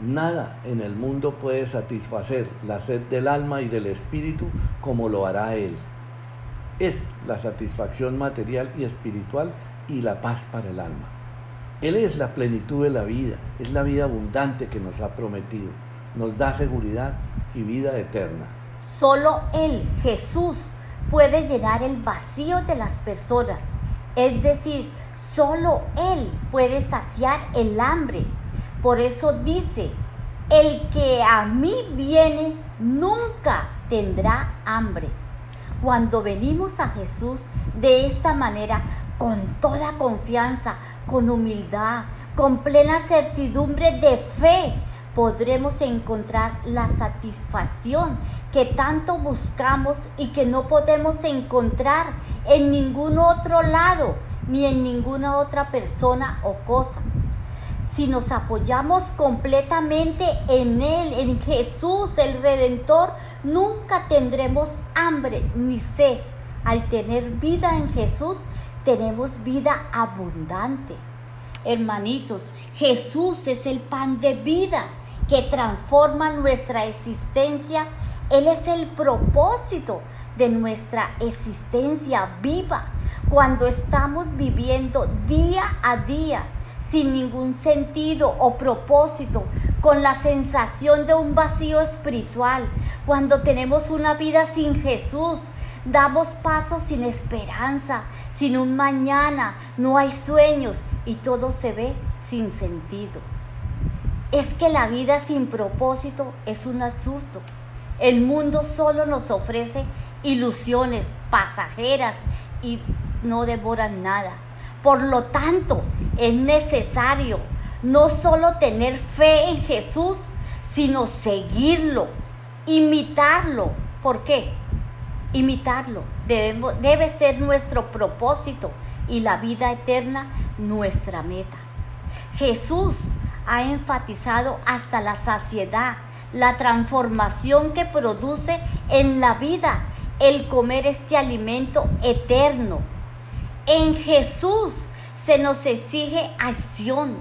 Nada en el mundo puede satisfacer la sed del alma y del espíritu como lo hará Él. Es la satisfacción material y espiritual y la paz para el alma. Él es la plenitud de la vida, es la vida abundante que nos ha prometido. Nos da seguridad y vida eterna. Solo Él, Jesús, puede llenar el vacío de las personas. Es decir, solo Él puede saciar el hambre por eso dice, el que a mí viene nunca tendrá hambre. Cuando venimos a Jesús de esta manera, con toda confianza, con humildad, con plena certidumbre de fe, podremos encontrar la satisfacción que tanto buscamos y que no podemos encontrar en ningún otro lado, ni en ninguna otra persona o cosa si nos apoyamos completamente en Él, en Jesús, el Redentor, nunca tendremos hambre ni sed. al tener vida en Jesús, tenemos vida abundante. Hermanitos, Jesús es el pan de vida que transforma nuestra existencia. Él es el propósito de nuestra existencia viva cuando estamos viviendo día a día sin ningún sentido o propósito, con la sensación de un vacío espiritual, cuando tenemos una vida sin Jesús, damos pasos sin esperanza, sin un mañana, no hay sueños y todo se ve sin sentido. Es que la vida sin propósito es un absurdo. El mundo solo nos ofrece ilusiones pasajeras y no devoran nada. Por lo tanto, es necesario no solo tener fe en Jesús, sino seguirlo, imitarlo. ¿Por qué? Imitarlo debe ser nuestro propósito y la vida eterna nuestra meta. Jesús ha enfatizado hasta la saciedad la transformación que produce en la vida el comer este alimento eterno. En Jesús se nos exige acción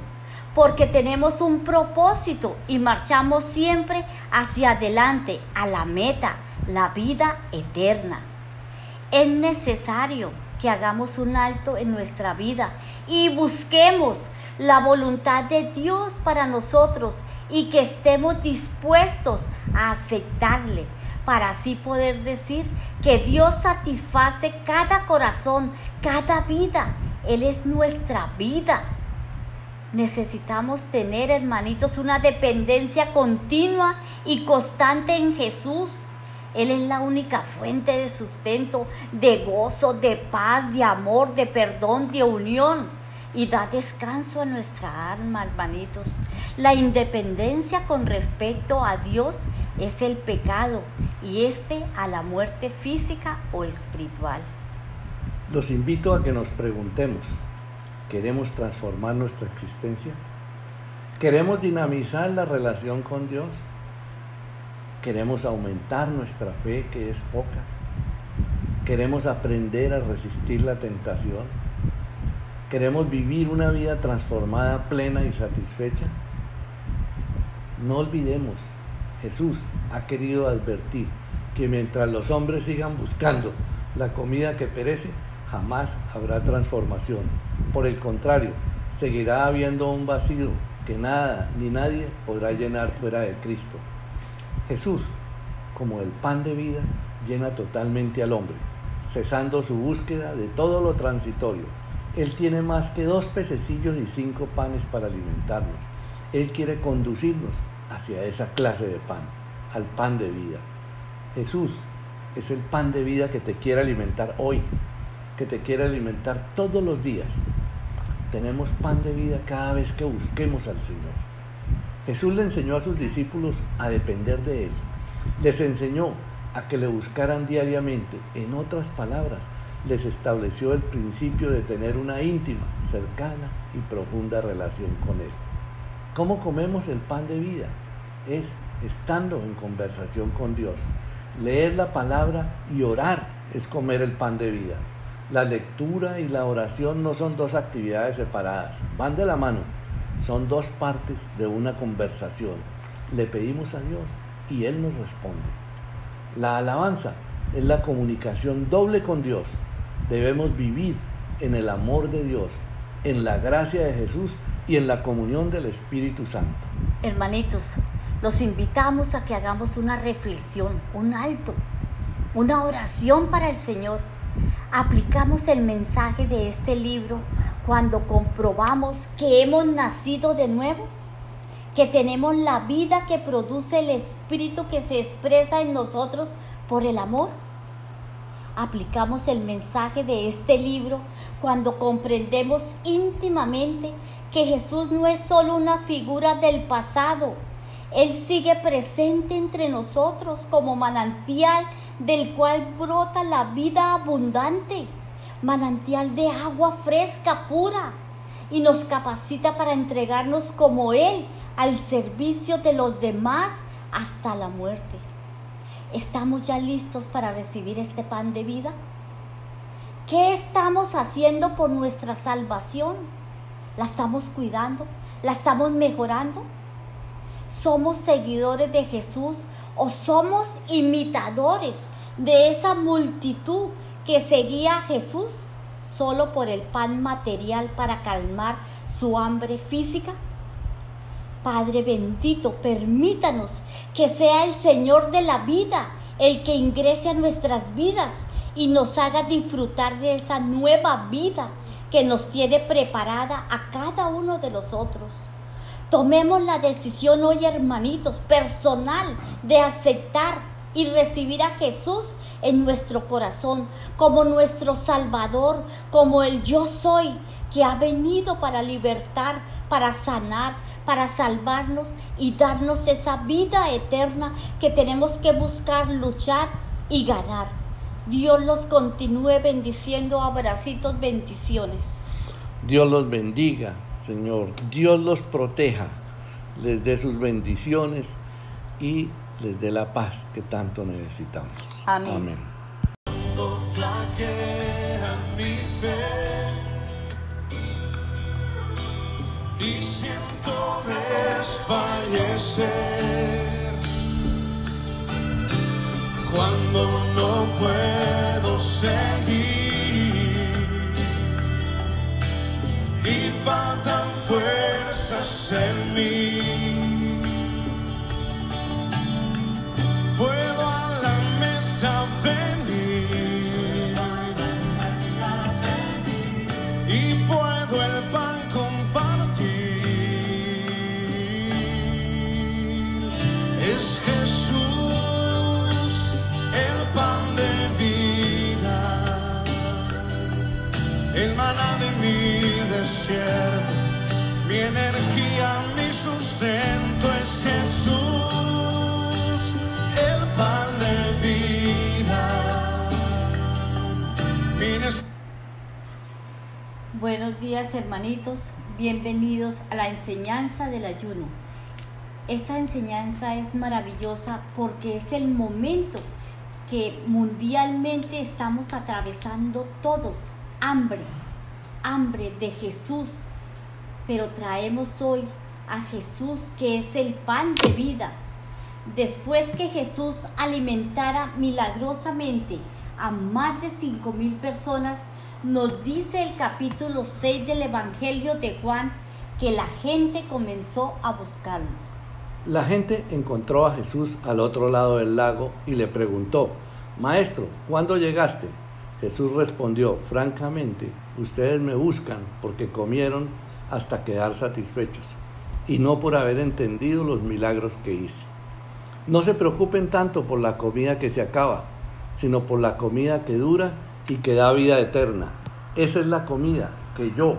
porque tenemos un propósito y marchamos siempre hacia adelante a la meta, la vida eterna. Es necesario que hagamos un alto en nuestra vida y busquemos la voluntad de Dios para nosotros y que estemos dispuestos a aceptarle para así poder decir que Dios satisface cada corazón, cada vida. Él es nuestra vida. Necesitamos tener, hermanitos, una dependencia continua y constante en Jesús. Él es la única fuente de sustento, de gozo, de paz, de amor, de perdón, de unión y da descanso a nuestra alma, hermanitos. La independencia con respecto a Dios es el pecado y este a la muerte física o espiritual. Los invito a que nos preguntemos, ¿queremos transformar nuestra existencia? ¿Queremos dinamizar la relación con Dios? ¿Queremos aumentar nuestra fe que es poca? ¿Queremos aprender a resistir la tentación? ¿Queremos vivir una vida transformada, plena y satisfecha? No olvidemos, Jesús ha querido advertir que mientras los hombres sigan buscando la comida que perece, jamás habrá transformación. Por el contrario, seguirá habiendo un vacío que nada ni nadie podrá llenar fuera de Cristo. Jesús, como el pan de vida, llena totalmente al hombre, cesando su búsqueda de todo lo transitorio. Él tiene más que dos pececillos y cinco panes para alimentarnos. Él quiere conducirnos hacia esa clase de pan, al pan de vida. Jesús es el pan de vida que te quiere alimentar hoy, que te quiere alimentar todos los días. Tenemos pan de vida cada vez que busquemos al Señor. Jesús le enseñó a sus discípulos a depender de Él. Les enseñó a que le buscaran diariamente. En otras palabras, les estableció el principio de tener una íntima, cercana y profunda relación con Él. ¿Cómo comemos el pan de vida? Es estando en conversación con Dios. Leer la palabra y orar es comer el pan de vida. La lectura y la oración no son dos actividades separadas, van de la mano. Son dos partes de una conversación. Le pedimos a Dios y Él nos responde. La alabanza es la comunicación doble con Dios. Debemos vivir en el amor de Dios, en la gracia de Jesús y en la comunión del Espíritu Santo. Hermanitos, los invitamos a que hagamos una reflexión, un alto, una oración para el Señor. Aplicamos el mensaje de este libro cuando comprobamos que hemos nacido de nuevo, que tenemos la vida que produce el Espíritu que se expresa en nosotros por el amor. Aplicamos el mensaje de este libro cuando comprendemos íntimamente que Jesús no es solo una figura del pasado, Él sigue presente entre nosotros como manantial del cual brota la vida abundante, manantial de agua fresca, pura, y nos capacita para entregarnos como Él al servicio de los demás hasta la muerte. ¿Estamos ya listos para recibir este pan de vida? ¿Qué estamos haciendo por nuestra salvación? ¿La estamos cuidando? ¿La estamos mejorando? ¿Somos seguidores de Jesús o somos imitadores de esa multitud que seguía a Jesús solo por el pan material para calmar su hambre física? Padre bendito, permítanos que sea el Señor de la vida el que ingrese a nuestras vidas y nos haga disfrutar de esa nueva vida que nos tiene preparada a cada uno de nosotros. Tomemos la decisión hoy, hermanitos, personal, de aceptar y recibir a Jesús en nuestro corazón como nuestro Salvador, como el yo soy, que ha venido para libertar, para sanar, para salvarnos y darnos esa vida eterna que tenemos que buscar, luchar y ganar. Dios los continúe bendiciendo, abracitos, bendiciones. Dios los bendiga, Señor. Dios los proteja, les dé sus bendiciones y les dé la paz que tanto necesitamos. Amén. Amén. Y siento desfallecer cuando no puedo seguir y faltan fuerzas en mí. Puedo de mi desierto, mi energía, mi sustento es Jesús, el pan de vida. Buenos días hermanitos, bienvenidos a la enseñanza del ayuno. Esta enseñanza es maravillosa porque es el momento que mundialmente estamos atravesando todos, hambre, hambre de Jesús, pero traemos hoy a Jesús que es el pan de vida. Después que Jesús alimentara milagrosamente a más de cinco mil personas, nos dice el capítulo 6 del Evangelio de Juan que la gente comenzó a buscarlo. La gente encontró a Jesús al otro lado del lago y le preguntó, Maestro, ¿cuándo llegaste? Jesús respondió, francamente, ustedes me buscan porque comieron hasta quedar satisfechos y no por haber entendido los milagros que hice. No se preocupen tanto por la comida que se acaba, sino por la comida que dura y que da vida eterna. Esa es la comida que yo,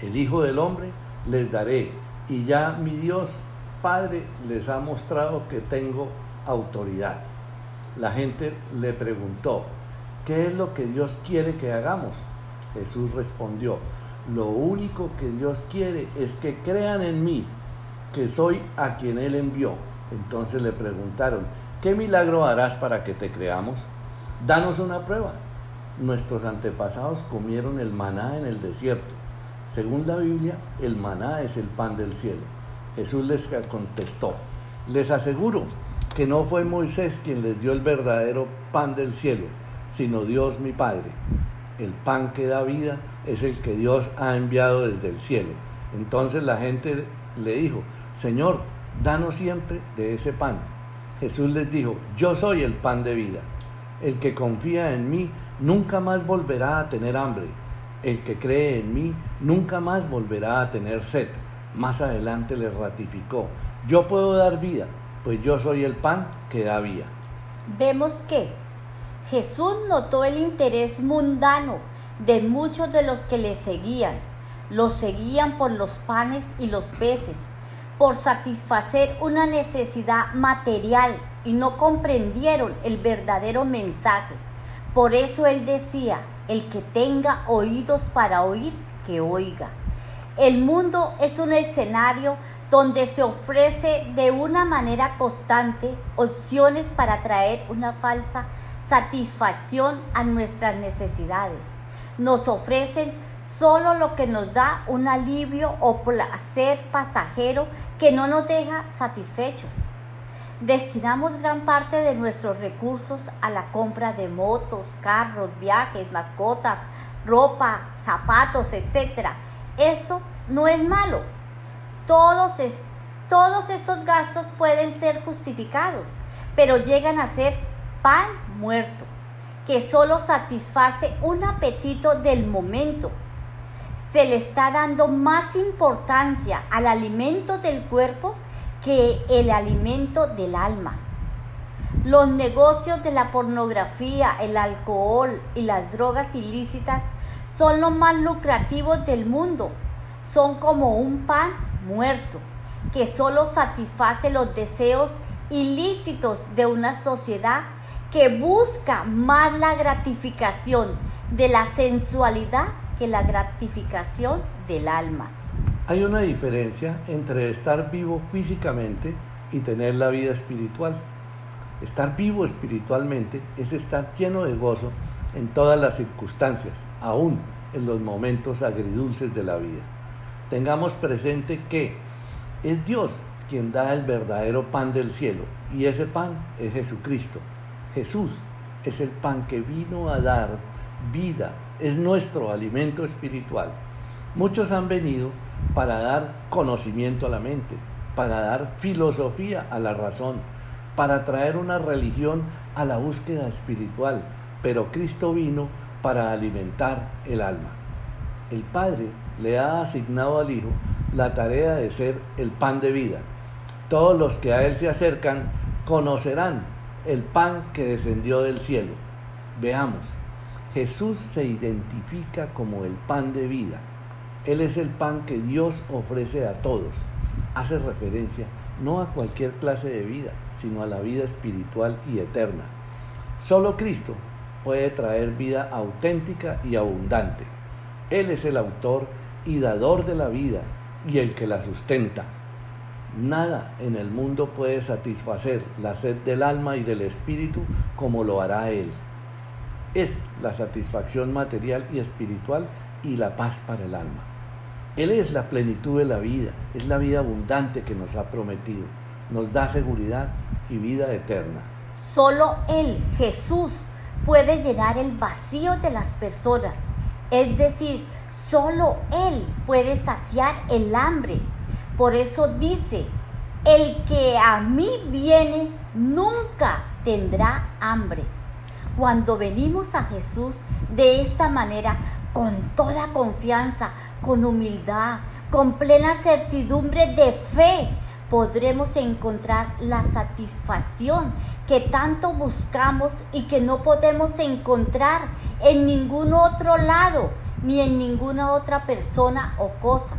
el Hijo del Hombre, les daré. Y ya mi Dios Padre les ha mostrado que tengo autoridad. La gente le preguntó, ¿qué es lo que Dios quiere que hagamos? Jesús respondió, lo único que Dios quiere es que crean en mí, que soy a quien Él envió. Entonces le preguntaron, ¿qué milagro harás para que te creamos? Danos una prueba. Nuestros antepasados comieron el maná en el desierto. Según la Biblia, el maná es el pan del cielo. Jesús les contestó, les aseguro que no fue Moisés quien les dio el verdadero pan del cielo, sino Dios mi Padre. El pan que da vida es el que Dios ha enviado desde el cielo. Entonces la gente le dijo, Señor, danos siempre de ese pan. Jesús les dijo, yo soy el pan de vida. El que confía en mí nunca más volverá a tener hambre. El que cree en mí nunca más volverá a tener sed. Más adelante les ratificó, yo puedo dar vida, pues yo soy el pan que da vida. Vemos que Jesús notó el interés mundano de muchos de los que le seguían. Los seguían por los panes y los peces, por satisfacer una necesidad material y no comprendieron el verdadero mensaje. Por eso él decía, el que tenga oídos para oír, que oiga. El mundo es un escenario donde se ofrece de una manera constante opciones para traer una falsa satisfacción a nuestras necesidades. nos ofrecen solo lo que nos da un alivio o placer pasajero que no nos deja satisfechos. Destinamos gran parte de nuestros recursos a la compra de motos, carros, viajes, mascotas, ropa, zapatos, etc. Esto no es malo. Todos, todos estos gastos pueden ser justificados, pero llegan a ser pan muerto, que solo satisface un apetito del momento. Se le está dando más importancia al alimento del cuerpo que el alimento del alma. Los negocios de la pornografía, el alcohol y las drogas ilícitas son los más lucrativos del mundo. Son como un pan muerto que solo satisface los deseos ilícitos de una sociedad que busca más la gratificación de la sensualidad que la gratificación del alma. Hay una diferencia entre estar vivo físicamente y tener la vida espiritual. Estar vivo espiritualmente es estar lleno de gozo en todas las circunstancias, aún en los momentos agridulces de la vida. Tengamos presente que es Dios quien da el verdadero pan del cielo y ese pan es Jesucristo. Jesús es el pan que vino a dar vida, es nuestro alimento espiritual. Muchos han venido para dar conocimiento a la mente, para dar filosofía a la razón, para traer una religión a la búsqueda espiritual, pero Cristo vino para alimentar el alma. El Padre le ha asignado al Hijo la tarea de ser el pan de vida. Todos los que a Él se acercan conocerán el pan que descendió del cielo. Veamos, Jesús se identifica como el pan de vida. Él es el pan que Dios ofrece a todos. Hace referencia no a cualquier clase de vida, sino a la vida espiritual y eterna. Solo Cristo puede traer vida auténtica y abundante. Él es el autor y dador de la vida y el que la sustenta. Nada en el mundo puede satisfacer la sed del alma y del espíritu como lo hará Él. Es la satisfacción material y espiritual y la paz para el alma. Él es la plenitud de la vida, es la vida abundante que nos ha prometido, nos da seguridad y vida eterna. Solo Él, Jesús, puede llenar el vacío de las personas, es decir, solo Él puede saciar el hambre. Por eso dice, el que a mí viene nunca tendrá hambre. Cuando venimos a Jesús de esta manera, con toda confianza, con humildad, con plena certidumbre de fe, podremos encontrar la satisfacción que tanto buscamos y que no podemos encontrar en ningún otro lado ni en ninguna otra persona o cosa.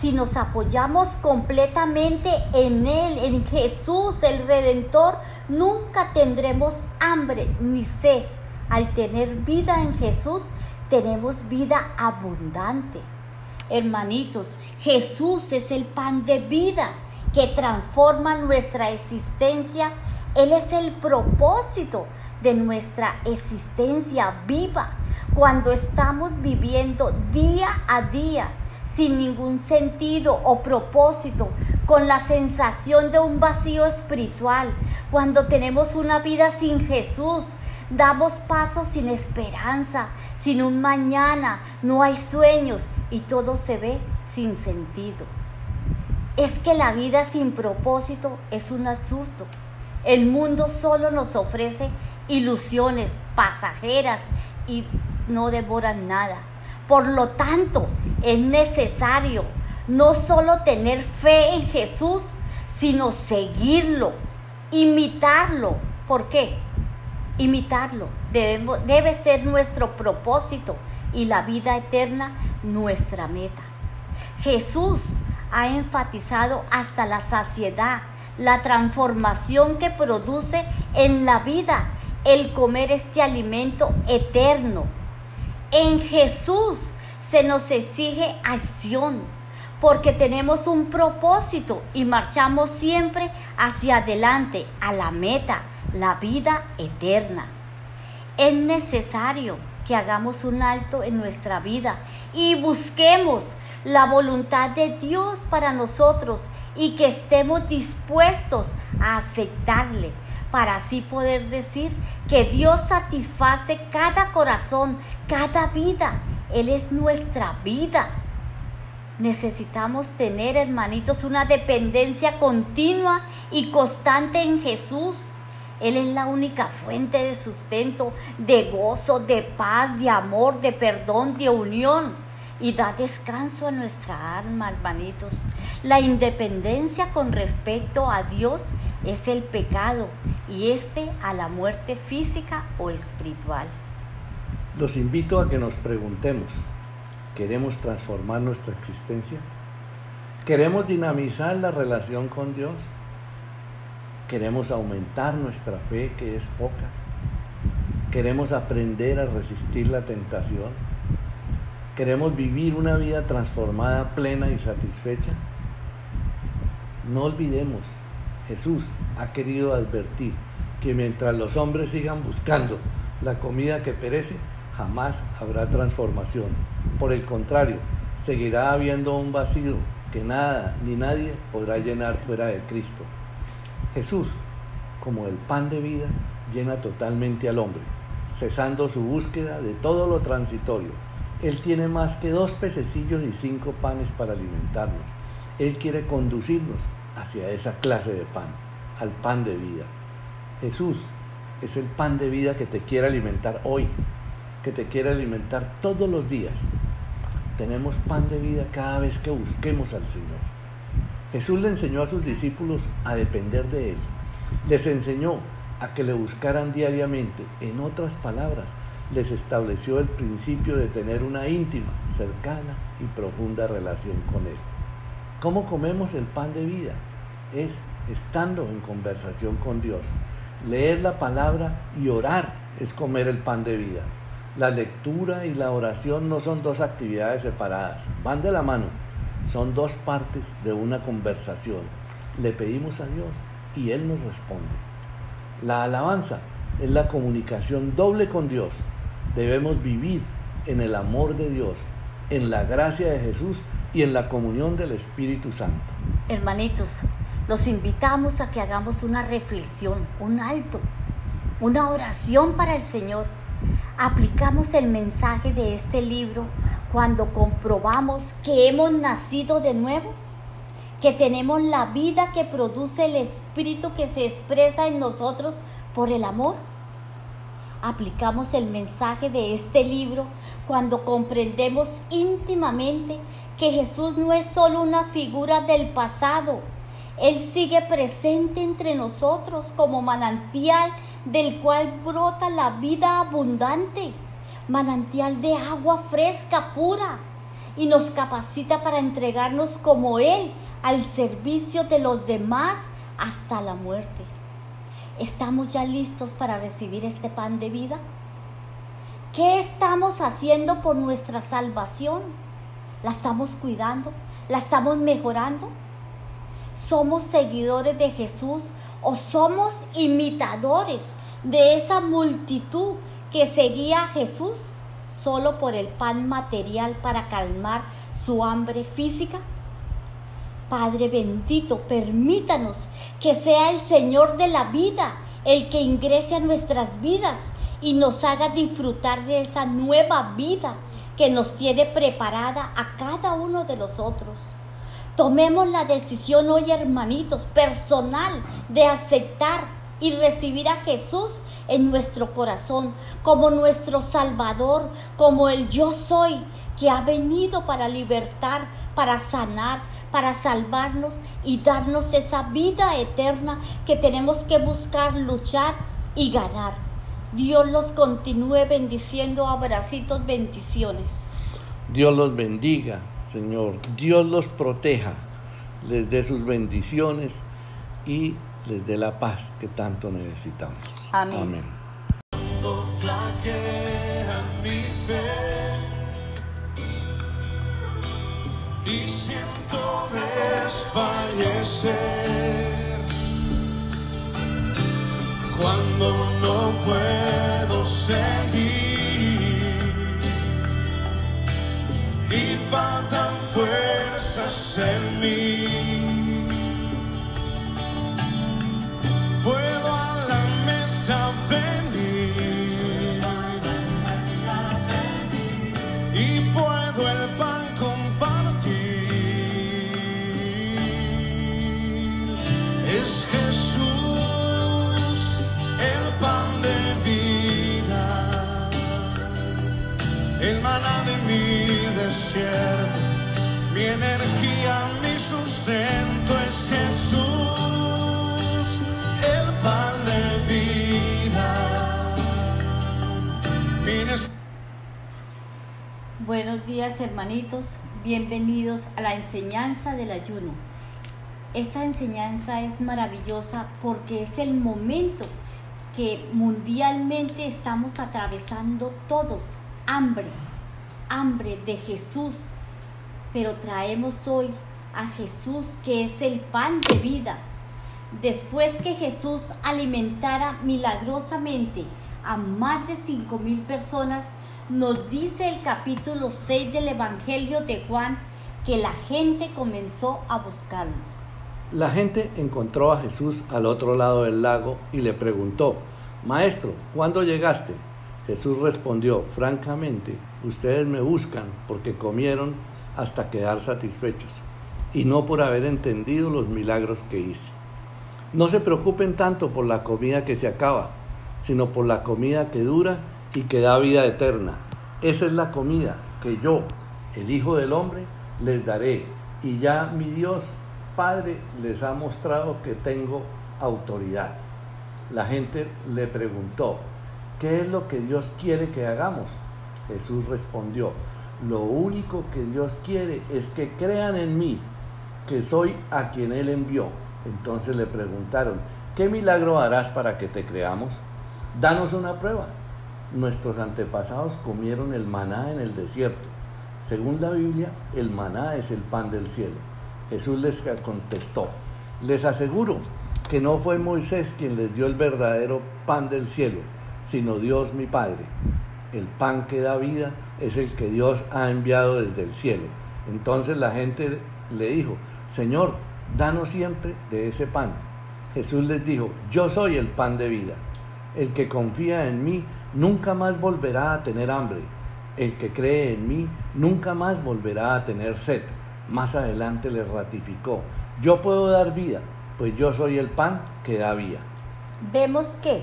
Si nos apoyamos completamente en Él, en Jesús, el Redentor, nunca tendremos hambre ni sed. Al tener vida en Jesús, tenemos vida abundante. Hermanitos, Jesús es el pan de vida que transforma nuestra existencia. Él es el propósito de nuestra existencia viva cuando estamos viviendo día a día sin ningún sentido o propósito, con la sensación de un vacío espiritual, cuando tenemos una vida sin Jesús, damos pasos sin esperanza, sin un mañana, no hay sueños y todo se ve sin sentido. Es que la vida sin propósito es un absurdo. El mundo solo nos ofrece ilusiones pasajeras y no devoran nada. Por lo tanto, es necesario no solo tener fe en Jesús, sino seguirlo, imitarlo. ¿Por qué? Imitarlo debe ser nuestro propósito y la vida eterna nuestra meta. Jesús ha enfatizado hasta la saciedad la transformación que produce en la vida el comer este alimento eterno. En Jesús se nos exige acción porque tenemos un propósito y marchamos siempre hacia adelante a la meta, la vida eterna. Es necesario que hagamos un alto en nuestra vida y busquemos la voluntad de Dios para nosotros y que estemos dispuestos a aceptarle para así poder decir que Dios satisface cada corazón, cada vida. Él es nuestra vida. Necesitamos tener, hermanitos, una dependencia continua y constante en Jesús. Él es la única fuente de sustento, de gozo, de paz, de amor, de perdón, de unión. Y da descanso a nuestra alma, hermanitos. La independencia con respecto a Dios es el pecado y este a la muerte física o espiritual. Los invito a que nos preguntemos, ¿Queremos transformar nuestra existencia? ¿Queremos dinamizar la relación con Dios? ¿Queremos aumentar nuestra fe que es poca? ¿Queremos aprender a resistir la tentación? ¿Queremos vivir una vida transformada, plena y satisfecha? No olvidemos, Jesús ha querido advertir que mientras los hombres sigan buscando la comida que perece, jamás habrá transformación. Por el contrario, seguirá habiendo un vacío que nada ni nadie podrá llenar fuera de Cristo. Jesús, como el pan de vida, llena totalmente al hombre, cesando su búsqueda de todo lo transitorio. Él tiene más que dos pececillos y cinco panes para alimentarnos. Él quiere conducirnos hacia esa clase de pan, al pan de vida. Jesús es el pan de vida que te quiere alimentar hoy, que te quiere alimentar todos los días. Tenemos pan de vida cada vez que busquemos al Señor. Jesús le enseñó a sus discípulos a depender de Él. Les enseñó a que le buscaran diariamente. En otras palabras, les estableció el principio de tener una íntima, cercana y profunda relación con Él. ¿Cómo comemos el pan de vida? Es estando en conversación con Dios. Leer la palabra y orar es comer el pan de vida. La lectura y la oración no son dos actividades separadas, van de la mano, son dos partes de una conversación. Le pedimos a Dios y Él nos responde. La alabanza es la comunicación doble con Dios. Debemos vivir en el amor de Dios, en la gracia de Jesús y en la comunión del Espíritu Santo. Hermanitos, los invitamos a que hagamos una reflexión, un alto, una oración para el Señor aplicamos el mensaje de este libro cuando comprobamos que hemos nacido de nuevo, que tenemos la vida que produce el Espíritu que se expresa en nosotros por el amor. Aplicamos el mensaje de este libro cuando comprendemos íntimamente que Jesús no es solo una figura del pasado, Él sigue presente entre nosotros como manantial del cual brota la vida abundante, manantial de agua fresca, pura, y nos capacita para entregarnos como Él al servicio de los demás hasta la muerte. ¿Estamos ya listos para recibir este pan de vida? ¿Qué estamos haciendo por nuestra salvación? ¿La estamos cuidando? ¿La estamos mejorando? ¿Somos seguidores de Jesús o somos imitadores de esa multitud que seguía a Jesús solo por el pan material para calmar su hambre física? Padre bendito, permítanos que sea el Señor de la vida el que ingrese a nuestras vidas y nos haga disfrutar de esa nueva vida que nos tiene preparada a cada uno de nosotros. Tomemos la decisión hoy, hermanitos, personal, de aceptar y recibir a Jesús en nuestro corazón como nuestro Salvador, como el yo soy, que ha venido para libertar, para sanar, para salvarnos y darnos esa vida eterna que tenemos que buscar, luchar y ganar. Dios los continúe bendiciendo, abracitos, bendiciones. Dios los bendiga. Señor. Dios los proteja, les dé sus bendiciones y les dé la paz que tanto necesitamos. Amén. Amén. Y siento desfallecer cuando no puedo seguir y faltan fuerzas en mí. puedo a la mesa venir y puedo el pan compartir. Es Jesús el pan de vida, el maná de mi desierto, mi energía, mi sustento es Jesús. Buenos días hermanitos, bienvenidos a la enseñanza del ayuno. Esta enseñanza es maravillosa porque es el momento que mundialmente estamos atravesando todos, hambre, hambre de Jesús, pero traemos hoy a Jesús que es el pan de vida. Después que Jesús alimentara milagrosamente a más de cinco mil personas, nos dice el capítulo 6 del Evangelio de Juan que la gente comenzó a buscarlo. La gente encontró a Jesús al otro lado del lago y le preguntó, Maestro, ¿cuándo llegaste? Jesús respondió, francamente, ustedes me buscan porque comieron hasta quedar satisfechos y no por haber entendido los milagros que hice. No se preocupen tanto por la comida que se acaba, sino por la comida que dura y que da vida eterna. Esa es la comida que yo, el Hijo del Hombre, les daré. Y ya mi Dios Padre les ha mostrado que tengo autoridad. La gente le preguntó, ¿qué es lo que Dios quiere que hagamos? Jesús respondió, lo único que Dios quiere es que crean en mí, que soy a quien Él envió. Entonces le preguntaron, ¿qué milagro harás para que te creamos? Danos una prueba. Nuestros antepasados comieron el maná en el desierto. Según la Biblia, el maná es el pan del cielo. Jesús les contestó, les aseguro que no fue Moisés quien les dio el verdadero pan del cielo, sino Dios mi Padre. El pan que da vida es el que Dios ha enviado desde el cielo. Entonces la gente le dijo, Señor, danos siempre de ese pan. Jesús les dijo, yo soy el pan de vida. El que confía en mí nunca más volverá a tener hambre. El que cree en mí nunca más volverá a tener sed. Más adelante le ratificó, yo puedo dar vida, pues yo soy el pan que da vida. Vemos que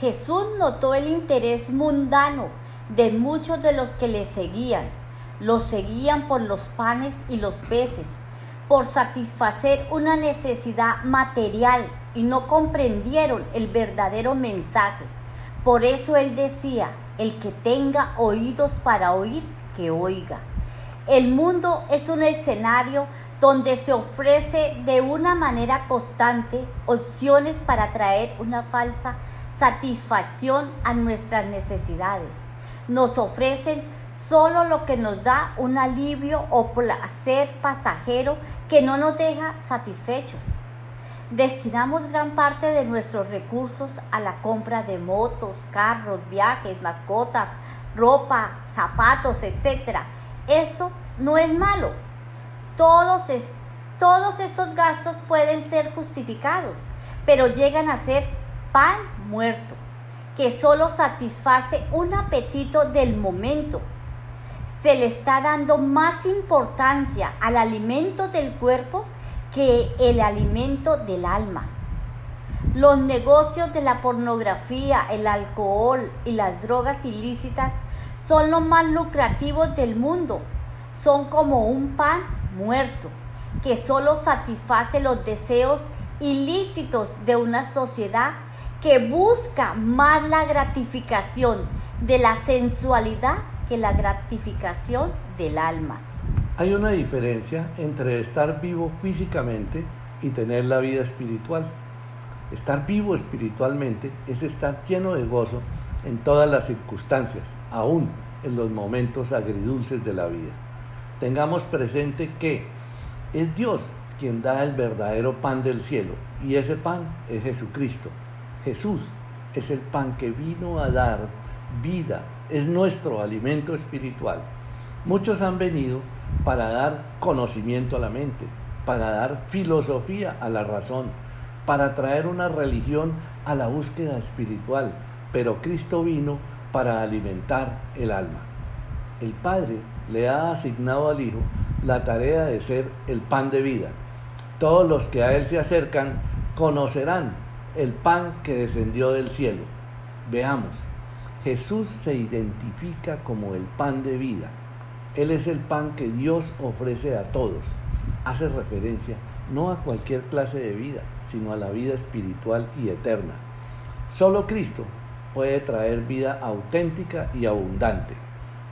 Jesús notó el interés mundano de muchos de los que le seguían. Los seguían por los panes y los peces, por satisfacer una necesidad material y no comprendieron el verdadero mensaje. Por eso él decía, el que tenga oídos para oír, que oiga. El mundo es un escenario donde se ofrece de una manera constante opciones para traer una falsa satisfacción a nuestras necesidades. Nos ofrecen solo lo que nos da un alivio o placer pasajero que no nos deja satisfechos. Destinamos gran parte de nuestros recursos a la compra de motos, carros, viajes, mascotas, ropa, zapatos, etc. Esto no es malo. Todos, es, todos estos gastos pueden ser justificados, pero llegan a ser pan muerto, que solo satisface un apetito del momento. Se le está dando más importancia al alimento del cuerpo que el alimento del alma. Los negocios de la pornografía, el alcohol y las drogas ilícitas son los más lucrativos del mundo. Son como un pan muerto que solo satisface los deseos ilícitos de una sociedad que busca más la gratificación de la sensualidad que la gratificación del alma. Hay una diferencia entre estar vivo físicamente y tener la vida espiritual. Estar vivo espiritualmente es estar lleno de gozo en todas las circunstancias, aún en los momentos agridulces de la vida. Tengamos presente que es Dios quien da el verdadero pan del cielo y ese pan es Jesucristo. Jesús es el pan que vino a dar vida, es nuestro alimento espiritual. Muchos han venido para dar conocimiento a la mente, para dar filosofía a la razón, para traer una religión a la búsqueda espiritual, pero Cristo vino para alimentar el alma. El Padre le ha asignado al Hijo la tarea de ser el pan de vida. Todos los que a Él se acercan conocerán el pan que descendió del cielo. Veamos, Jesús se identifica como el pan de vida. Él es el pan que Dios ofrece a todos. Hace referencia no a cualquier clase de vida, sino a la vida espiritual y eterna. Solo Cristo puede traer vida auténtica y abundante.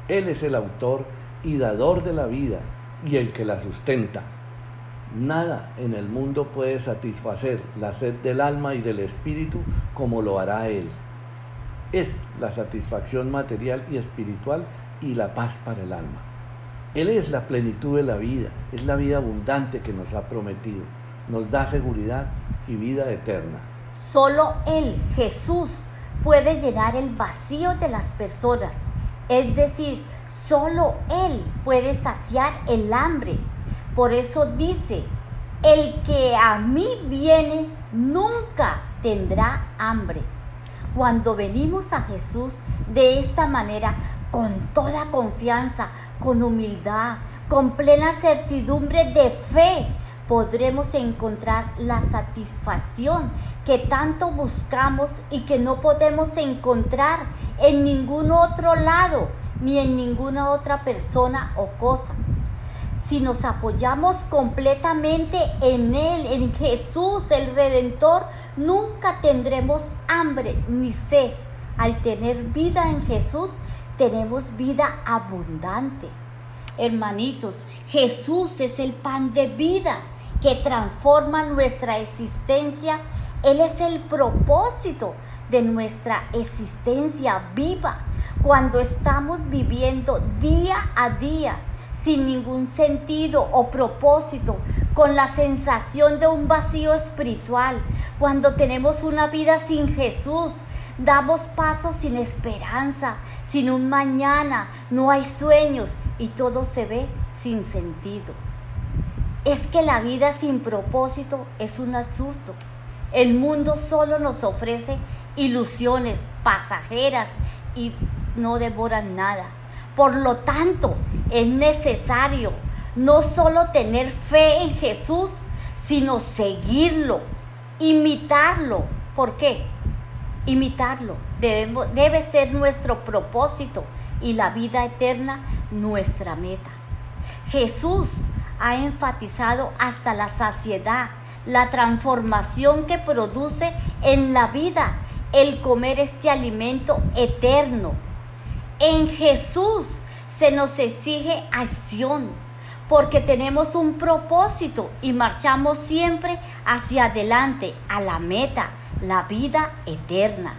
Él es el autor y dador de la vida y el que la sustenta. Nada en el mundo puede satisfacer la sed del alma y del espíritu como lo hará Él. Es la satisfacción material y espiritual y la paz para el alma. Él es la plenitud de la vida, es la vida abundante que nos ha prometido, nos da seguridad y vida eterna. Solo Él, Jesús, puede llenar el vacío de las personas, es decir, solo Él puede saciar el hambre. Por eso dice, el que a mí viene nunca tendrá hambre. Cuando venimos a Jesús de esta manera, con toda confianza, con humildad, con plena certidumbre de fe, podremos encontrar la satisfacción que tanto buscamos y que no podemos encontrar en ningún otro lado ni en ninguna otra persona o cosa. Si nos apoyamos completamente en Él, en Jesús, el Redentor, nunca tendremos hambre ni sed. Al tener vida en Jesús, tenemos vida abundante. Hermanitos, Jesús es el pan de vida que transforma nuestra existencia. Él es el propósito de nuestra existencia viva cuando estamos viviendo día a día sin ningún sentido o propósito, con la sensación de un vacío espiritual, cuando tenemos una vida sin Jesús, damos pasos sin esperanza, sin un mañana, no hay sueños y todo se ve sin sentido. Es que la vida sin propósito es un absurdo. El mundo solo nos ofrece ilusiones pasajeras y no devoran nada. Por lo tanto, es necesario no solo tener fe en Jesús, sino seguirlo, imitarlo. ¿Por qué? Imitarlo. Debe ser nuestro propósito y la vida eterna nuestra meta. Jesús ha enfatizado hasta la saciedad la transformación que produce en la vida el comer este alimento eterno. En Jesús se nos exige acción porque tenemos un propósito y marchamos siempre hacia adelante a la meta, la vida eterna.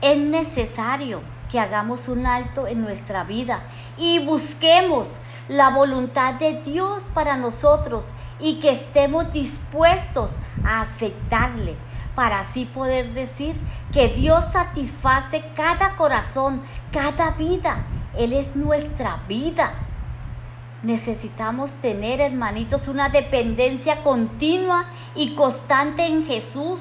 Es necesario que hagamos un alto en nuestra vida y busquemos la voluntad de Dios para nosotros y que estemos dispuestos a aceptarle para así poder decir que Dios satisface cada corazón, cada vida. Él es nuestra vida. Necesitamos tener, hermanitos, una dependencia continua y constante en Jesús.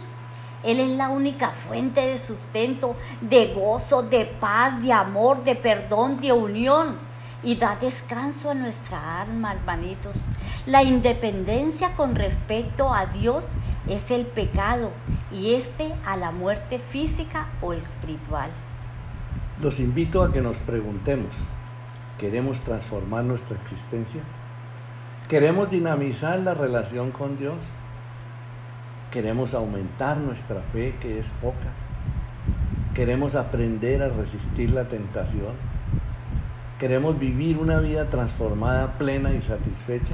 Él es la única fuente de sustento, de gozo, de paz, de amor, de perdón, de unión. Y da descanso a nuestra alma, hermanitos. La independencia con respecto a Dios es el pecado y este a la muerte física o espiritual. Los invito a que nos preguntemos, ¿queremos transformar nuestra existencia? ¿Queremos dinamizar la relación con Dios? ¿Queremos aumentar nuestra fe que es poca? ¿Queremos aprender a resistir la tentación? ¿Queremos vivir una vida transformada, plena y satisfecha?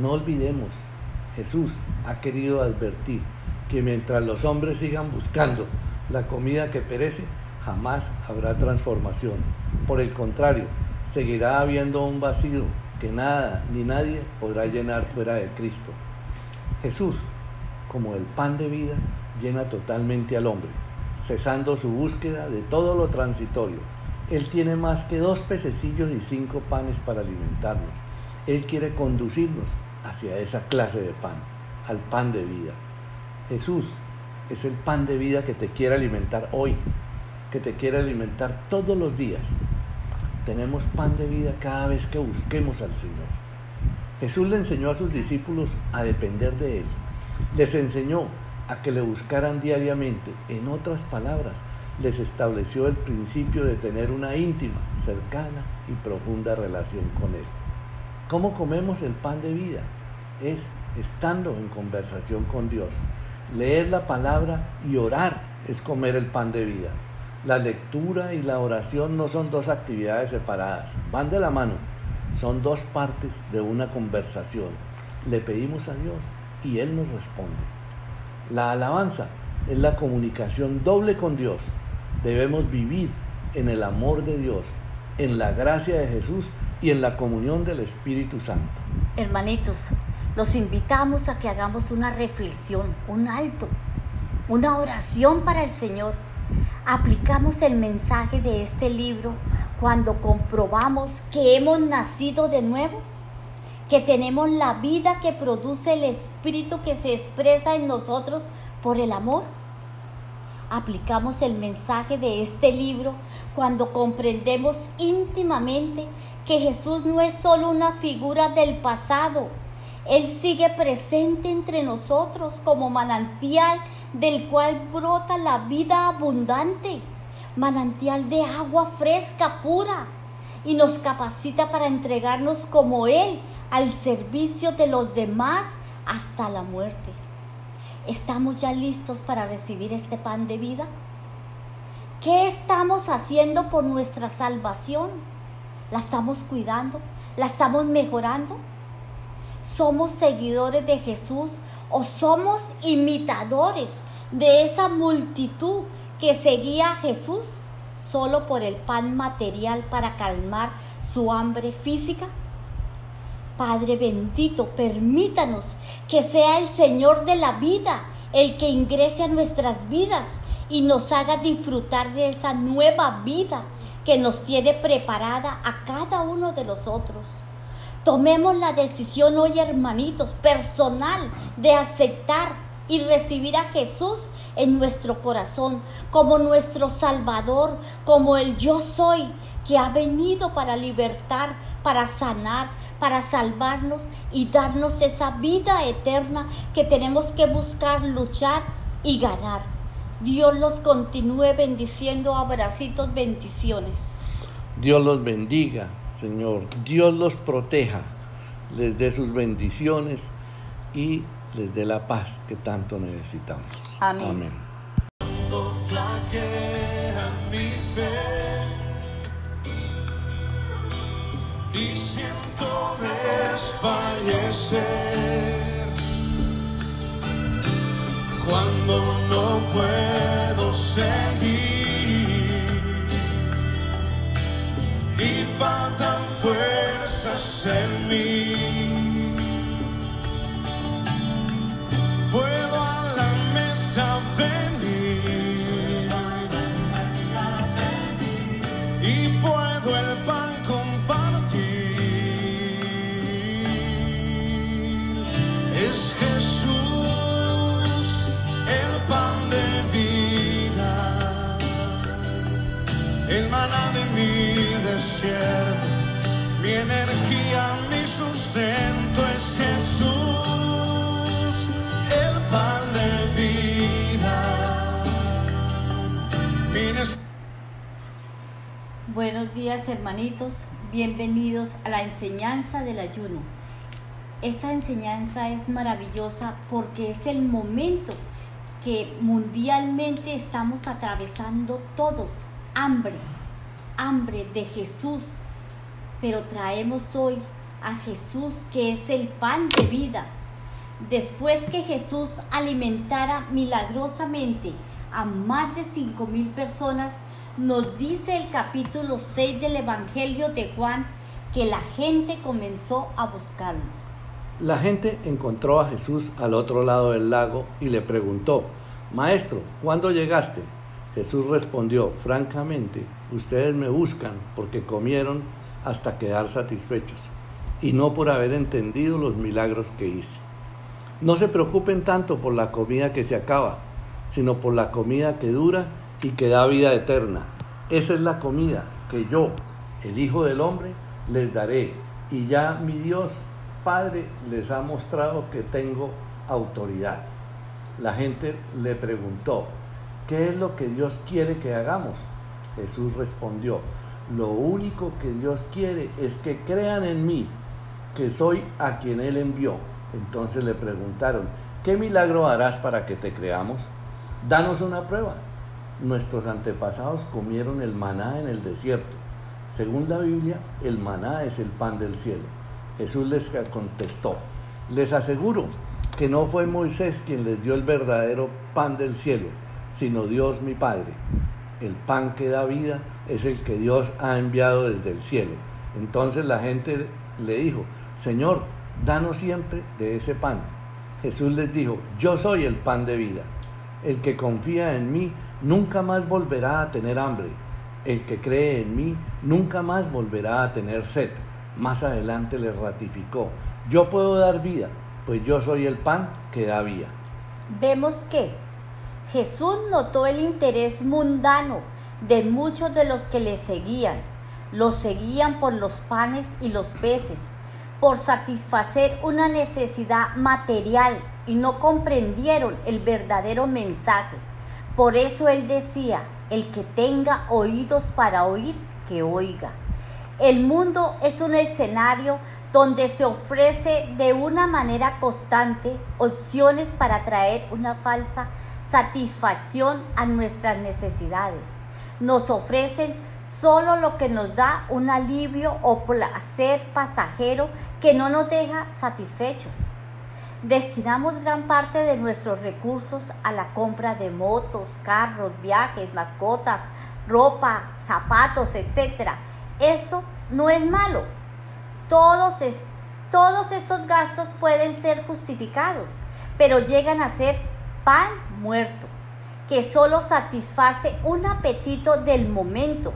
No olvidemos, Jesús ha querido advertir que mientras los hombres sigan buscando la comida que perece, jamás habrá transformación. Por el contrario, seguirá habiendo un vacío que nada ni nadie podrá llenar fuera de Cristo. Jesús, como el pan de vida, llena totalmente al hombre, cesando su búsqueda de todo lo transitorio. Él tiene más que dos pececillos y cinco panes para alimentarnos. Él quiere conducirnos hacia esa clase de pan, al pan de vida. Jesús es el pan de vida que te quiere alimentar hoy, que te quiere alimentar todos los días. Tenemos pan de vida cada vez que busquemos al Señor. Jesús le enseñó a sus discípulos a depender de Él. Les enseñó a que le buscaran diariamente. En otras palabras, les estableció el principio de tener una íntima, cercana y profunda relación con Él. ¿Cómo comemos el pan de vida? Es estando en conversación con Dios. Leer la palabra y orar es comer el pan de vida. La lectura y la oración no son dos actividades separadas, van de la mano, son dos partes de una conversación. Le pedimos a Dios y Él nos responde. La alabanza es la comunicación doble con Dios. Debemos vivir en el amor de Dios, en la gracia de Jesús y en la comunión del Espíritu Santo. Hermanitos, los invitamos a que hagamos una reflexión, un alto, una oración para el Señor. Aplicamos el mensaje de este libro cuando comprobamos que hemos nacido de nuevo, que tenemos la vida que produce el Espíritu que se expresa en nosotros por el amor. Aplicamos el mensaje de este libro cuando comprendemos íntimamente que Jesús no es solo una figura del pasado, Él sigue presente entre nosotros como manantial del cual brota la vida abundante, manantial de agua fresca, pura, y nos capacita para entregarnos como Él al servicio de los demás hasta la muerte. ¿Estamos ya listos para recibir este pan de vida? ¿Qué estamos haciendo por nuestra salvación? ¿La estamos cuidando? ¿La estamos mejorando? ¿Somos seguidores de Jesús o somos imitadores de esa multitud que seguía a Jesús solo por el pan material para calmar su hambre física? Padre bendito, permítanos que sea el Señor de la vida el que ingrese a nuestras vidas y nos haga disfrutar de esa nueva vida que nos tiene preparada a cada uno de nosotros. Tomemos la decisión hoy, hermanitos, personal, de aceptar y recibir a Jesús en nuestro corazón como nuestro Salvador, como el yo soy, que ha venido para libertar, para sanar, para salvarnos y darnos esa vida eterna que tenemos que buscar, luchar y ganar. Dios los continúe bendiciendo, abracitos, bendiciones. Dios los bendiga, Señor. Dios los proteja, les dé sus bendiciones y les dé la paz que tanto necesitamos. Amén. Amén. Y siento desfallecer cuando no puedo seguir y faltan fuerzas en mí. Puedo mi energía, mi sustento es Jesús, el pan de vida. Buenos días hermanitos, bienvenidos a la enseñanza del ayuno. Esta enseñanza es maravillosa porque es el momento que mundialmente estamos atravesando todos, hambre, hambre de Jesús, pero traemos hoy a Jesús que es el pan de vida. Después que Jesús alimentara milagrosamente a más de cinco mil personas, nos dice el capítulo 6 del Evangelio de Juan que la gente comenzó a buscarlo. La gente encontró a Jesús al otro lado del lago y le preguntó, Maestro, ¿cuándo llegaste? Jesús respondió, francamente, ustedes me buscan porque comieron hasta quedar satisfechos y no por haber entendido los milagros que hice. No se preocupen tanto por la comida que se acaba, sino por la comida que dura y que da vida eterna. Esa es la comida que yo, el Hijo del Hombre, les daré. Y ya mi Dios Padre les ha mostrado que tengo autoridad. La gente le preguntó, ¿qué es lo que Dios quiere que hagamos? Jesús respondió, lo único que Dios quiere es que crean en mí, que soy a quien Él envió. Entonces le preguntaron, ¿qué milagro harás para que te creamos? Danos una prueba. Nuestros antepasados comieron el maná en el desierto. Según la Biblia, el maná es el pan del cielo. Jesús les contestó, les aseguro que no fue Moisés quien les dio el verdadero pan del cielo, sino Dios mi Padre. El pan que da vida es el que Dios ha enviado desde el cielo. Entonces la gente le dijo, Señor, danos siempre de ese pan. Jesús les dijo, yo soy el pan de vida. El que confía en mí nunca más volverá a tener hambre. El que cree en mí nunca más volverá a tener sed. Más adelante les ratificó, yo puedo dar vida, pues yo soy el pan que da vida. Vemos que Jesús notó el interés mundano de muchos de los que le seguían. Los seguían por los panes y los peces, por satisfacer una necesidad material y no comprendieron el verdadero mensaje. Por eso él decía, el que tenga oídos para oír, que oiga. El mundo es un escenario donde se ofrece de una manera constante opciones para traer una falsa satisfacción a nuestras necesidades. Nos ofrecen solo lo que nos da un alivio o placer pasajero que no nos deja satisfechos. Destinamos gran parte de nuestros recursos a la compra de motos, carros, viajes, mascotas, ropa, zapatos, etc. Esto no es malo. Todos, todos estos gastos pueden ser justificados, pero llegan a ser pan muerto, que solo satisface un apetito del momento.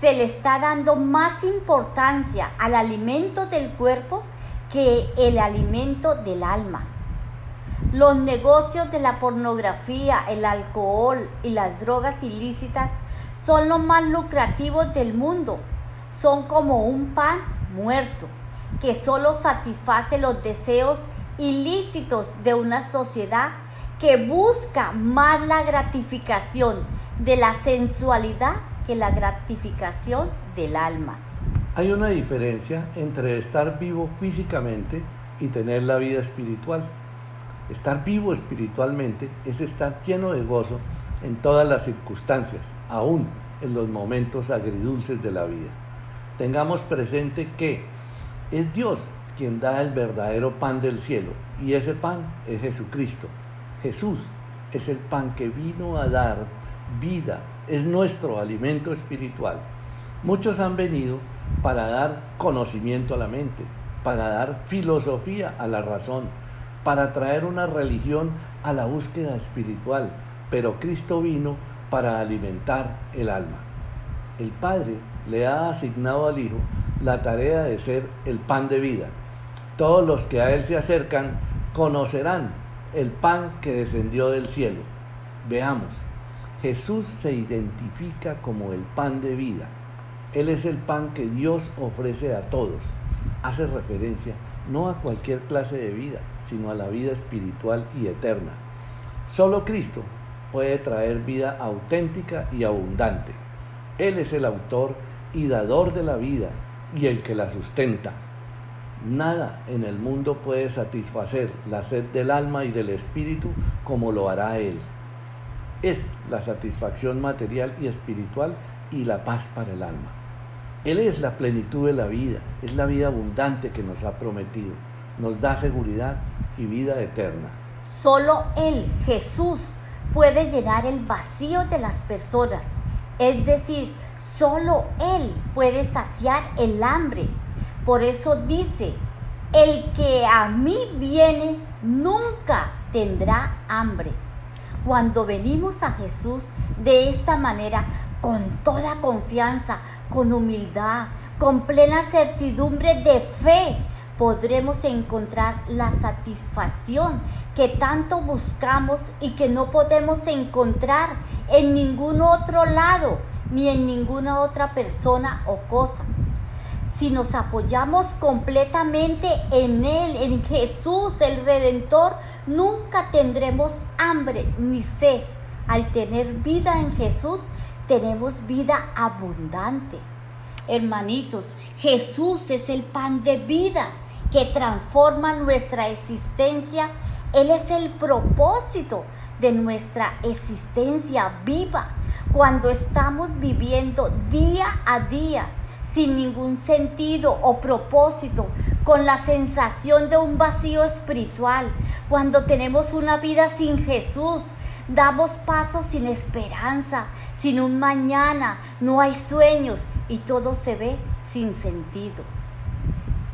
Se le está dando más importancia al alimento del cuerpo que el alimento del alma. Los negocios de la pornografía, el alcohol y las drogas ilícitas son los más lucrativos del mundo. Son como un pan muerto que solo satisface los deseos ilícitos de una sociedad que busca más la gratificación de la sensualidad que la gratificación del alma. Hay una diferencia entre estar vivo físicamente y tener la vida espiritual. Estar vivo espiritualmente es estar lleno de gozo en todas las circunstancias, aún en los momentos agridulces de la vida. Tengamos presente que es Dios quien da el verdadero pan del cielo y ese pan es Jesucristo. Jesús es el pan que vino a dar vida, es nuestro alimento espiritual. Muchos han venido para dar conocimiento a la mente, para dar filosofía a la razón, para traer una religión a la búsqueda espiritual, pero Cristo vino para alimentar el alma. El Padre le ha asignado al Hijo la tarea de ser el pan de vida. Todos los que a Él se acercan conocerán el pan que descendió del cielo. Veamos, Jesús se identifica como el pan de vida él es el pan que Dios ofrece a todos. Hace referencia no a cualquier clase de vida, sino a la vida espiritual y eterna. Solo Cristo puede traer vida auténtica y abundante. Él es el autor y dador de la vida y el que la sustenta. Nada en el mundo puede satisfacer la sed del alma y del espíritu como lo hará Él. Es la satisfacción material y espiritual y la paz para el alma. Él es la plenitud de la vida, es la vida abundante que nos ha prometido, nos da seguridad y vida eterna. Solo Él, Jesús, puede llenar el vacío de las personas, es decir, solo Él puede saciar el hambre. Por eso dice, el que a mí viene nunca tendrá hambre. Cuando venimos a Jesús de esta manera, con toda confianza, con humildad, con plena certidumbre de fe, podremos encontrar la satisfacción que tanto buscamos y que no podemos encontrar en ningún otro lado ni en ninguna otra persona o cosa. Si nos apoyamos completamente en Él, en Jesús el Redentor, nunca tendremos hambre ni sed, al tener vida en Jesús, tenemos vida abundante. Hermanitos, Jesús es el pan de vida que transforma nuestra existencia. Él es el propósito de nuestra existencia viva cuando estamos viviendo día a día sin ningún sentido o propósito, con la sensación de un vacío espiritual, cuando tenemos una vida sin Jesús, damos pasos sin esperanza, sin un mañana, no hay sueños y todo se ve sin sentido.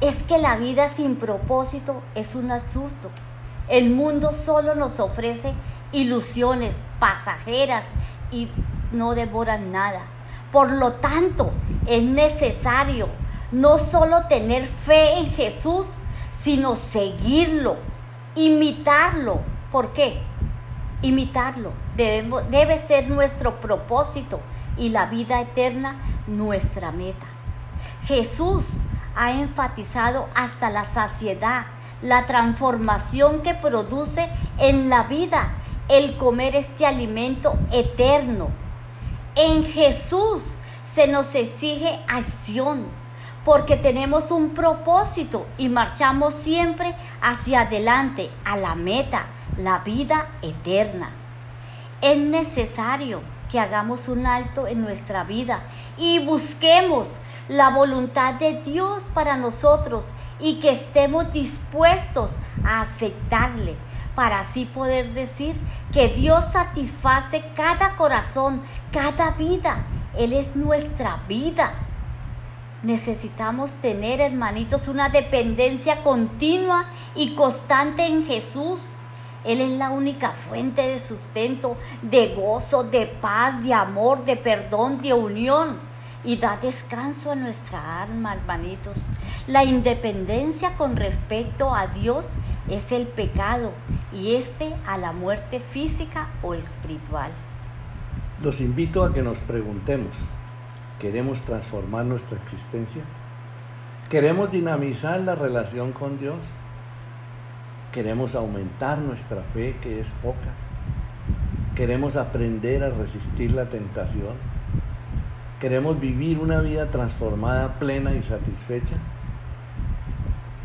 Es que la vida sin propósito es un absurdo. El mundo solo nos ofrece ilusiones pasajeras y no devoran nada. Por lo tanto, es necesario no solo tener fe en Jesús, sino seguirlo, imitarlo. ¿Por qué? Imitarlo debe ser nuestro propósito y la vida eterna nuestra meta. Jesús ha enfatizado hasta la saciedad la transformación que produce en la vida el comer este alimento eterno. En Jesús se nos exige acción porque tenemos un propósito y marchamos siempre hacia adelante a la meta, la vida eterna. Es necesario que hagamos un alto en nuestra vida y busquemos la voluntad de Dios para nosotros y que estemos dispuestos a aceptarle para así poder decir que Dios satisface cada corazón, cada vida. Él es nuestra vida. Necesitamos tener, hermanitos, una dependencia continua y constante en Jesús. Él es la única fuente de sustento, de gozo, de paz, de amor, de perdón, de unión. Y da descanso a nuestra alma, hermanitos. La independencia con respecto a Dios es el pecado y este a la muerte física o espiritual. Los invito a que nos preguntemos, ¿Queremos transformar nuestra existencia? ¿Queremos dinamizar la relación con Dios? ¿Queremos aumentar nuestra fe que es poca? ¿Queremos aprender a resistir la tentación? ¿Queremos vivir una vida transformada, plena y satisfecha?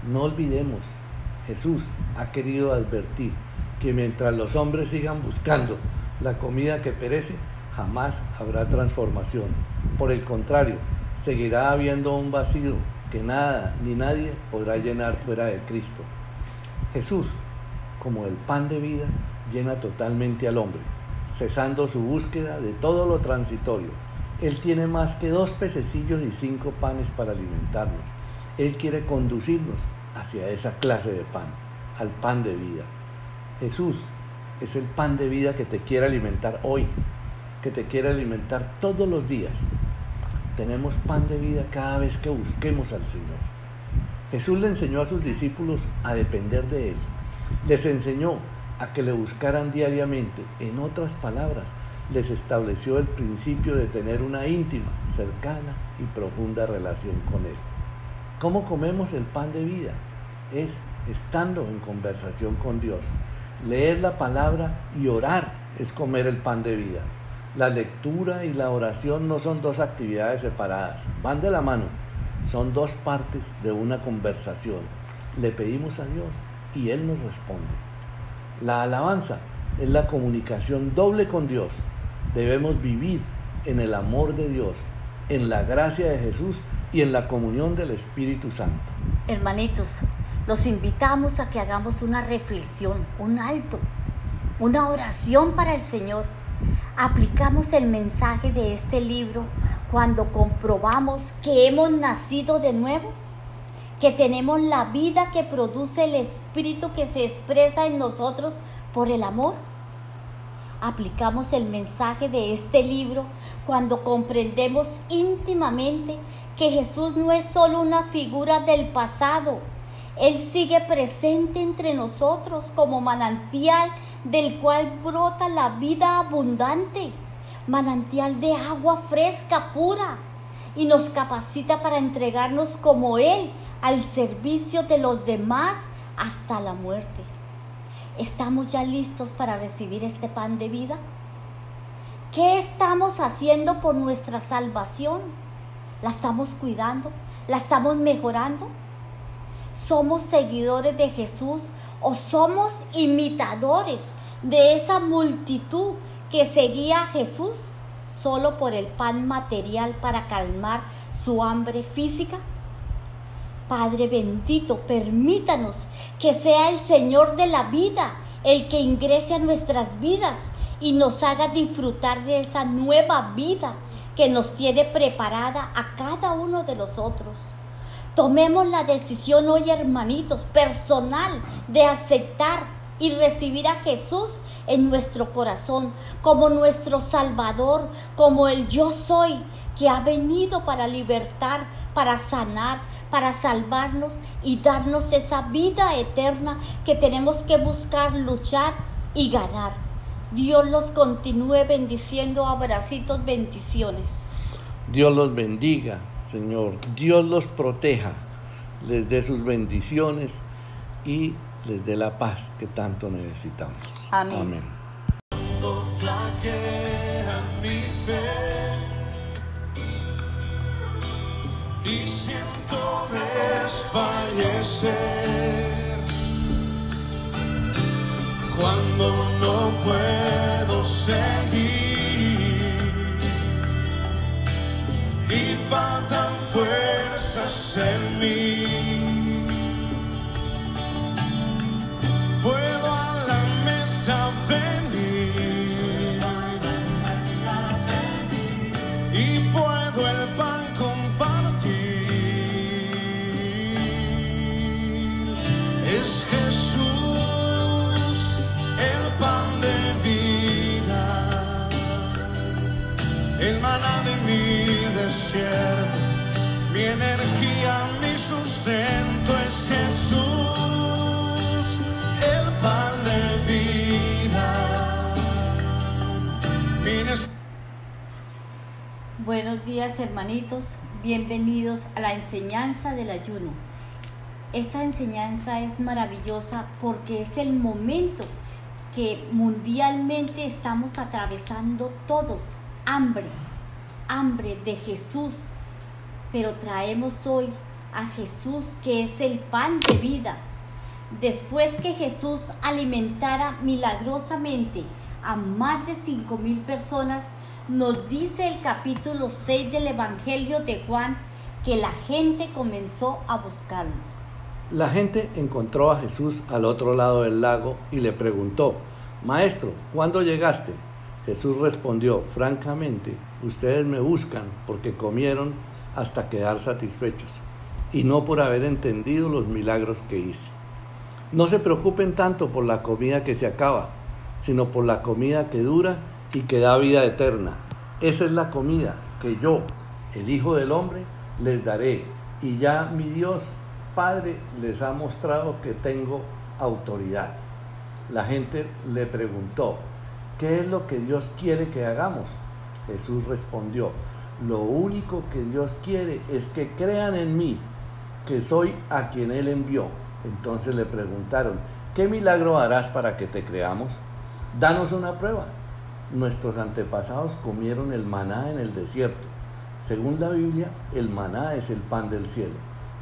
No olvidemos, Jesús ha querido advertir que mientras los hombres sigan buscando la comida que perece, jamás habrá transformación. Por el contrario, seguirá habiendo un vacío que nada ni nadie podrá llenar fuera de Cristo. Jesús, como el pan de vida, llena totalmente al hombre, cesando su búsqueda de todo lo transitorio. Él tiene más que dos pececillos y cinco panes para alimentarnos. Él quiere conducirnos hacia esa clase de pan, al pan de vida. Jesús es el pan de vida que te quiere alimentar hoy, que te quiere alimentar todos los días. Tenemos pan de vida cada vez que busquemos al Señor. Jesús le enseñó a sus discípulos a depender de Él. Les enseñó a que le buscaran diariamente. En otras palabras, les estableció el principio de tener una íntima, cercana y profunda relación con Él. ¿Cómo comemos el pan de vida? Es estando en conversación con Dios. Leer la palabra y orar es comer el pan de vida. La lectura y la oración no son dos actividades separadas, van de la mano, son dos partes de una conversación. Le pedimos a Dios y Él nos responde. La alabanza es la comunicación doble con Dios. Debemos vivir en el amor de Dios, en la gracia de Jesús y en la comunión del Espíritu Santo. Hermanitos, los invitamos a que hagamos una reflexión, un alto, una oración para el Señor aplicamos el mensaje de este libro cuando comprobamos que hemos nacido de nuevo, que tenemos la vida que produce el espíritu que se expresa en nosotros por el amor. Aplicamos el mensaje de este libro cuando comprendemos íntimamente que Jesús no es solo una figura del pasado, Él sigue presente entre nosotros como manantial del cual brota la vida abundante, manantial de agua fresca, pura, y nos capacita para entregarnos como Él al servicio de los demás hasta la muerte. ¿Estamos ya listos para recibir este pan de vida? ¿Qué estamos haciendo por nuestra salvación? ¿La estamos cuidando? ¿La estamos mejorando? ¿Somos seguidores de Jesús o somos imitadores de esa multitud que seguía a Jesús solo por el pan material para calmar su hambre física? Padre bendito, permítanos que sea el Señor de la vida el que ingrese a nuestras vidas y nos haga disfrutar de esa nueva vida que nos tiene preparada a cada uno de nosotros. Tomemos la decisión hoy, hermanitos, personal, de aceptar y recibir a Jesús en nuestro corazón como nuestro Salvador, como el yo soy, que ha venido para libertar, para sanar, para salvarnos y darnos esa vida eterna que tenemos que buscar, luchar y ganar. Dios los continúe bendiciendo, abracitos, bendiciones. Dios los bendiga, Señor. Dios los proteja, les dé sus bendiciones y les dé la paz que tanto necesitamos. Amén. Amén. Cuando flaquea mi fe y siento desfallecer, cuando no puedo seguir y faltan fuerzas en mí. Buenos días hermanitos, bienvenidos a la enseñanza del ayuno. Esta enseñanza es maravillosa porque es el momento que mundialmente estamos atravesando todos, hambre, hambre de Jesús, pero traemos hoy a Jesús que es el pan de vida. Después que Jesús alimentara milagrosamente a más de cinco mil personas, nos dice el capítulo 6 del Evangelio de Juan que la gente comenzó a buscarlo. La gente encontró a Jesús al otro lado del lago y le preguntó, Maestro, ¿cuándo llegaste? Jesús respondió, francamente, ustedes me buscan porque comieron hasta quedar satisfechos y no por haber entendido los milagros que hice. No se preocupen tanto por la comida que se acaba, sino por la comida que dura y que da vida eterna. Esa es la comida que yo, el Hijo del Hombre, les daré. Y ya mi Dios Padre les ha mostrado que tengo autoridad. La gente le preguntó, ¿qué es lo que Dios quiere que hagamos? Jesús respondió, lo único que Dios quiere es que crean en mí, que soy a quien Él envió. Entonces le preguntaron, ¿qué milagro harás para que te creamos? Danos una prueba. Nuestros antepasados comieron el maná en el desierto. Según la Biblia, el maná es el pan del cielo.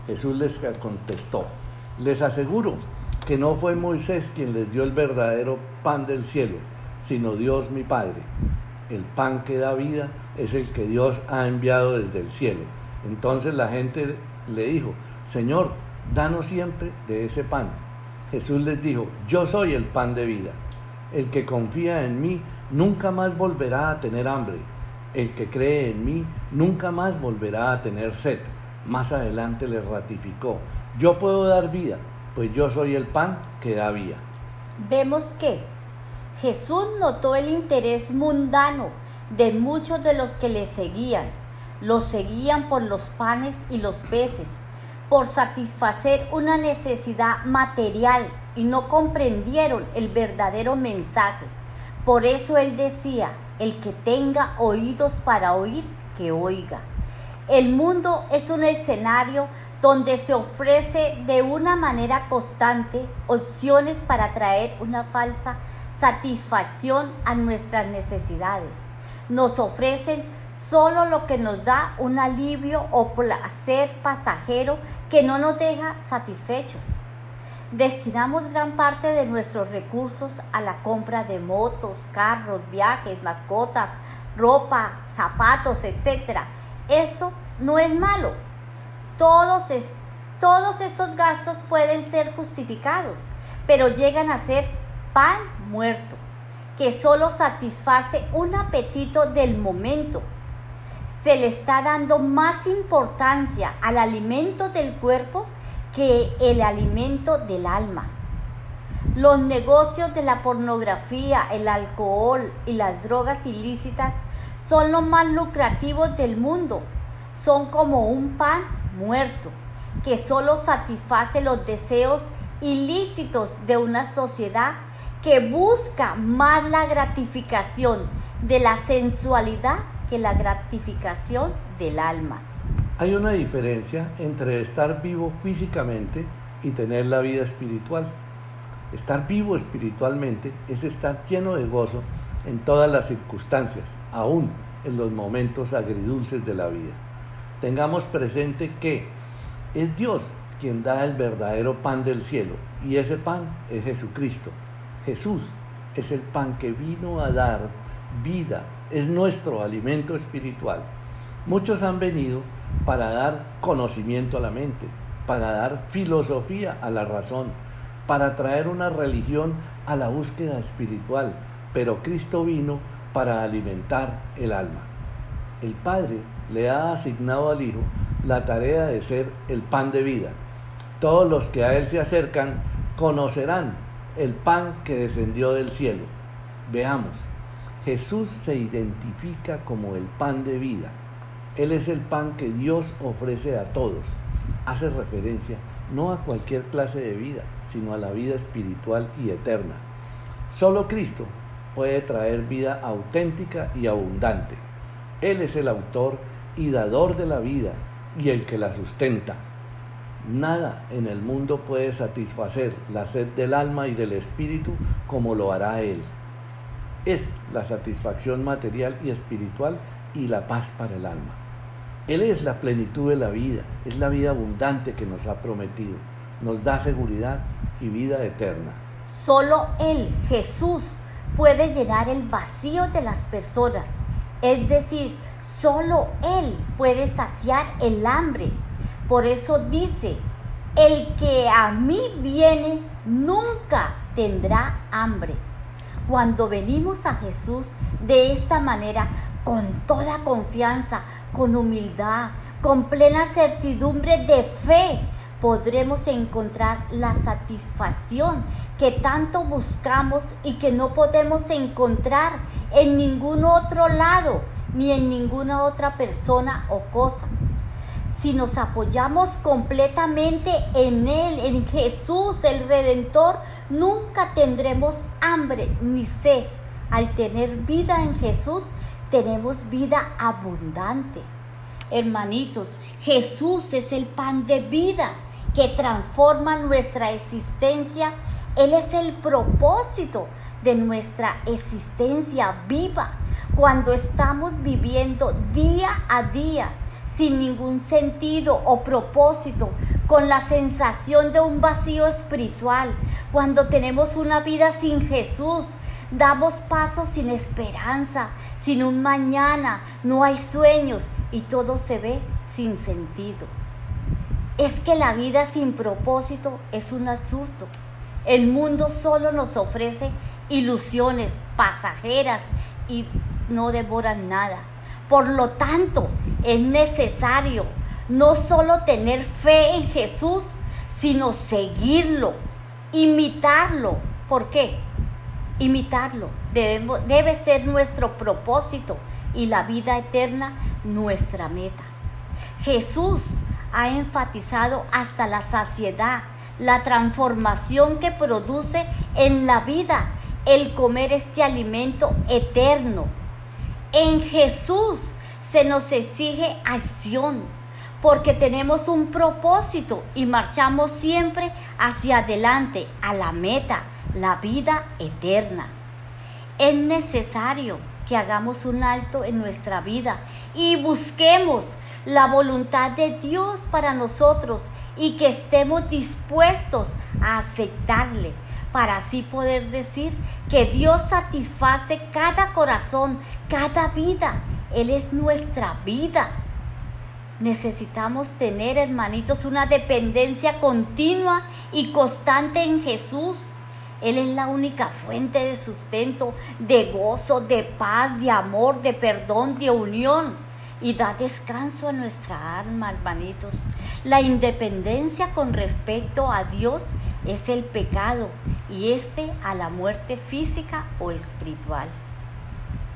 Jesús les contestó, les aseguro que no fue Moisés quien les dio el verdadero pan del cielo, sino Dios mi Padre. El pan que da vida es el que Dios ha enviado desde el cielo. Entonces la gente le dijo, Señor, danos siempre de ese pan. Jesús les dijo, yo soy el pan de vida. El que confía en mí nunca más volverá a tener hambre. El que cree en mí nunca más volverá a tener sed. Más adelante le ratificó, yo puedo dar vida, pues yo soy el pan que da vida. Vemos que Jesús notó el interés mundano de muchos de los que le seguían. Los seguían por los panes y los peces, por satisfacer una necesidad material y no comprendieron el verdadero mensaje. Por eso él decía, el que tenga oídos para oír, que oiga. El mundo es un escenario donde se ofrece de una manera constante opciones para traer una falsa satisfacción a nuestras necesidades. nos ofrecen solo lo que nos da un alivio o placer pasajero que no nos deja satisfechos. Destinamos gran parte de nuestros recursos a la compra de motos, carros, viajes, mascotas, ropa, zapatos, etc. Esto no es malo. Todos, todos estos gastos pueden ser justificados, pero llegan a ser pan muerto, que solo satisface un apetito del momento. Se le está dando más importancia al alimento del cuerpo que el alimento del alma. Los negocios de la pornografía, el alcohol y las drogas ilícitas son los más lucrativos del mundo. Son como un pan muerto que solo satisface los deseos ilícitos de una sociedad que busca más la gratificación de la sensualidad que la gratificación del alma. Hay una diferencia entre estar vivo físicamente y tener la vida espiritual. Estar vivo espiritualmente es estar lleno de gozo en todas las circunstancias, aún en los momentos agridulces de la vida. Tengamos presente que es Dios quien da el verdadero pan del cielo y ese pan es Jesucristo. Jesús es el pan que vino a dar vida, es nuestro alimento espiritual. Muchos han venido para dar conocimiento a la mente, para dar filosofía a la razón, para traer una religión a la búsqueda espiritual, pero Cristo vino para alimentar el alma. El Padre le ha asignado al Hijo la tarea de ser el pan de vida. Todos los que a Él se acercan conocerán el pan que descendió del cielo. Veamos, Jesús se identifica como el pan de vida. Él es el pan que Dios ofrece a todos. Hace referencia no a cualquier clase de vida, sino a la vida espiritual y eterna. Solo Cristo puede traer vida auténtica y abundante. Él es el autor y dador de la vida y el que la sustenta. Nada en el mundo puede satisfacer la sed del alma y del espíritu como lo hará Él. Es la satisfacción material y espiritual y la paz para el alma. Él es la plenitud de la vida, es la vida abundante que nos ha prometido, nos da seguridad y vida eterna. Solo Él, Jesús, puede llenar el vacío de las personas, es decir, solo Él puede saciar el hambre. Por eso dice, el que a mí viene nunca tendrá hambre. Cuando venimos a Jesús de esta manera, con toda confianza, con humildad, con plena certidumbre de fe, podremos encontrar la satisfacción que tanto buscamos y que no podemos encontrar en ningún otro lado ni en ninguna otra persona o cosa. Si nos apoyamos completamente en Él, en Jesús, el Redentor, nunca tendremos hambre ni sed. Al tener vida en Jesús, tenemos vida abundante. Hermanitos, Jesús es el pan de vida que transforma nuestra existencia. Él es el propósito de nuestra existencia viva cuando estamos viviendo día a día sin ningún sentido o propósito, con la sensación de un vacío espiritual, cuando tenemos una vida sin Jesús, damos pasos sin esperanza, sin un mañana, no hay sueños y todo se ve sin sentido. Es que la vida sin propósito es un absurdo. El mundo solo nos ofrece ilusiones pasajeras y no devoran nada. Por lo tanto, es necesario no solo tener fe en Jesús, sino seguirlo, imitarlo. ¿Por qué? Imitarlo. debe ser nuestro propósito y la vida eterna nuestra meta. Jesús ha enfatizado hasta la saciedad la transformación que produce en la vida el comer este alimento eterno. En Jesús se nos exige acción porque tenemos un propósito y marchamos siempre hacia adelante a la meta la vida eterna. Es necesario que hagamos un alto en nuestra vida y busquemos la voluntad de Dios para nosotros y que estemos dispuestos a aceptarle para así poder decir que Dios satisface cada corazón, cada vida. Él es nuestra vida. Necesitamos tener, hermanitos, una dependencia continua y constante en Jesús. Él es la única fuente de sustento, de gozo, de paz, de amor, de perdón, de unión. Y da descanso a nuestra alma, hermanitos. La independencia con respecto a Dios es el pecado y este a la muerte física o espiritual.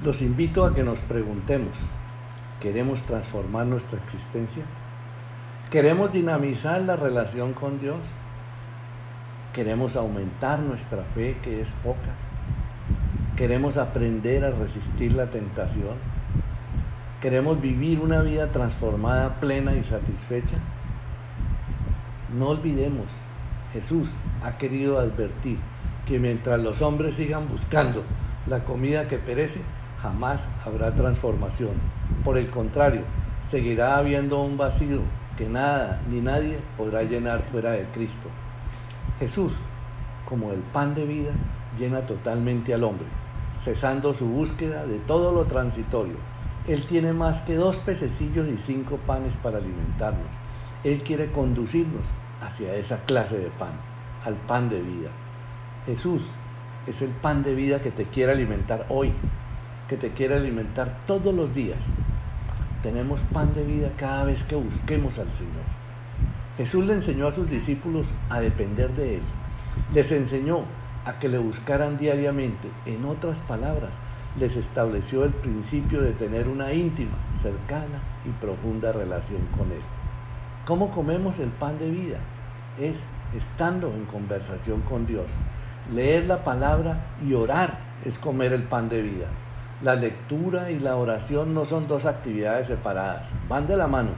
Los invito a que nos preguntemos, ¿queremos transformar nuestra existencia? ¿Queremos dinamizar la relación con Dios? ¿Queremos aumentar nuestra fe que es poca? ¿Queremos aprender a resistir la tentación? ¿Queremos vivir una vida transformada, plena y satisfecha? No olvidemos Jesús ha querido advertir que mientras los hombres sigan buscando la comida que perece, jamás habrá transformación. Por el contrario, seguirá habiendo un vacío que nada ni nadie podrá llenar fuera de Cristo. Jesús, como el pan de vida, llena totalmente al hombre, cesando su búsqueda de todo lo transitorio. Él tiene más que dos pececillos y cinco panes para alimentarnos. Él quiere conducirnos hacia esa clase de pan, al pan de vida. Jesús es el pan de vida que te quiere alimentar hoy, que te quiere alimentar todos los días. Tenemos pan de vida cada vez que busquemos al Señor. Jesús le enseñó a sus discípulos a depender de Él. Les enseñó a que le buscaran diariamente. En otras palabras, les estableció el principio de tener una íntima, cercana y profunda relación con Él. ¿Cómo comemos el pan de vida? Es estando en conversación con Dios. Leer la palabra y orar es comer el pan de vida. La lectura y la oración no son dos actividades separadas, van de la mano.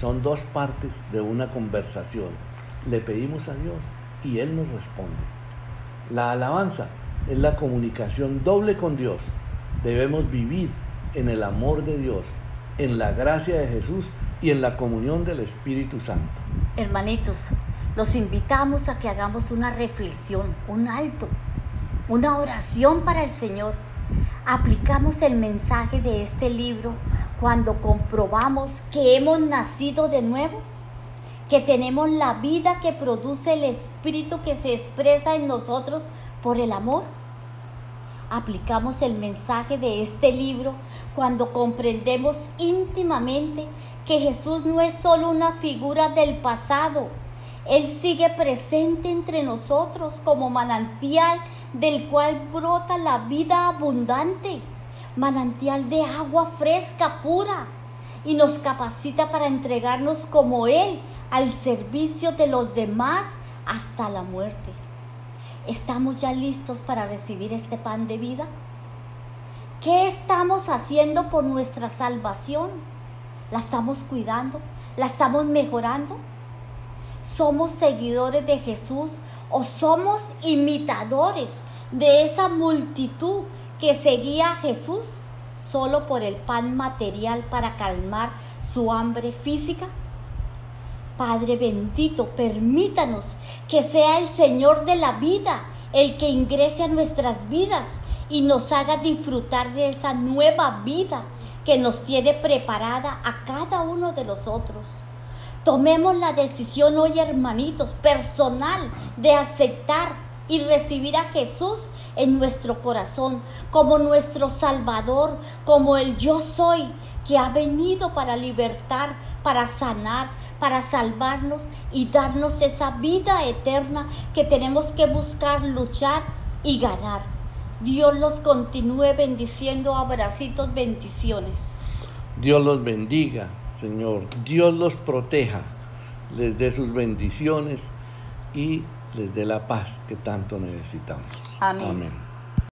Son dos partes de una conversación. Le pedimos a Dios y Él nos responde. La alabanza es la comunicación doble con Dios. Debemos vivir en el amor de Dios, en la gracia de Jesús y en la comunión del Espíritu Santo. Hermanitos, los invitamos a que hagamos una reflexión, un alto, una oración para el Señor. Aplicamos el mensaje de este libro cuando comprobamos que hemos nacido de nuevo, que tenemos la vida que produce el Espíritu que se expresa en nosotros por el amor. Aplicamos el mensaje de este libro cuando comprendemos íntimamente que Jesús no es solo una figura del pasado, Él sigue presente entre nosotros como manantial del cual brota la vida abundante, manantial de agua fresca, pura, y nos capacita para entregarnos como Él al servicio de los demás hasta la muerte. ¿Estamos ya listos para recibir este pan de vida? ¿Qué estamos haciendo por nuestra salvación? ¿La estamos cuidando? ¿La estamos mejorando? ¿Somos seguidores de Jesús o somos imitadores de esa multitud que seguía a Jesús solo por el pan material para calmar su hambre física? Padre bendito, permítanos que sea el Señor de la vida el que ingrese a nuestras vidas y nos haga disfrutar de esa nueva vida que nos tiene preparada a cada uno de nosotros. Tomemos la decisión hoy, hermanitos, personal, de aceptar y recibir a Jesús en nuestro corazón como nuestro Salvador, como el yo soy, que ha venido para libertar, para sanar, para salvarnos y darnos esa vida eterna que tenemos que buscar, luchar y ganar. Dios los continúe bendiciendo, abracitos, bendiciones. Dios los bendiga, Señor. Dios los proteja, les dé sus bendiciones y les dé la paz que tanto necesitamos. Amén. Amén.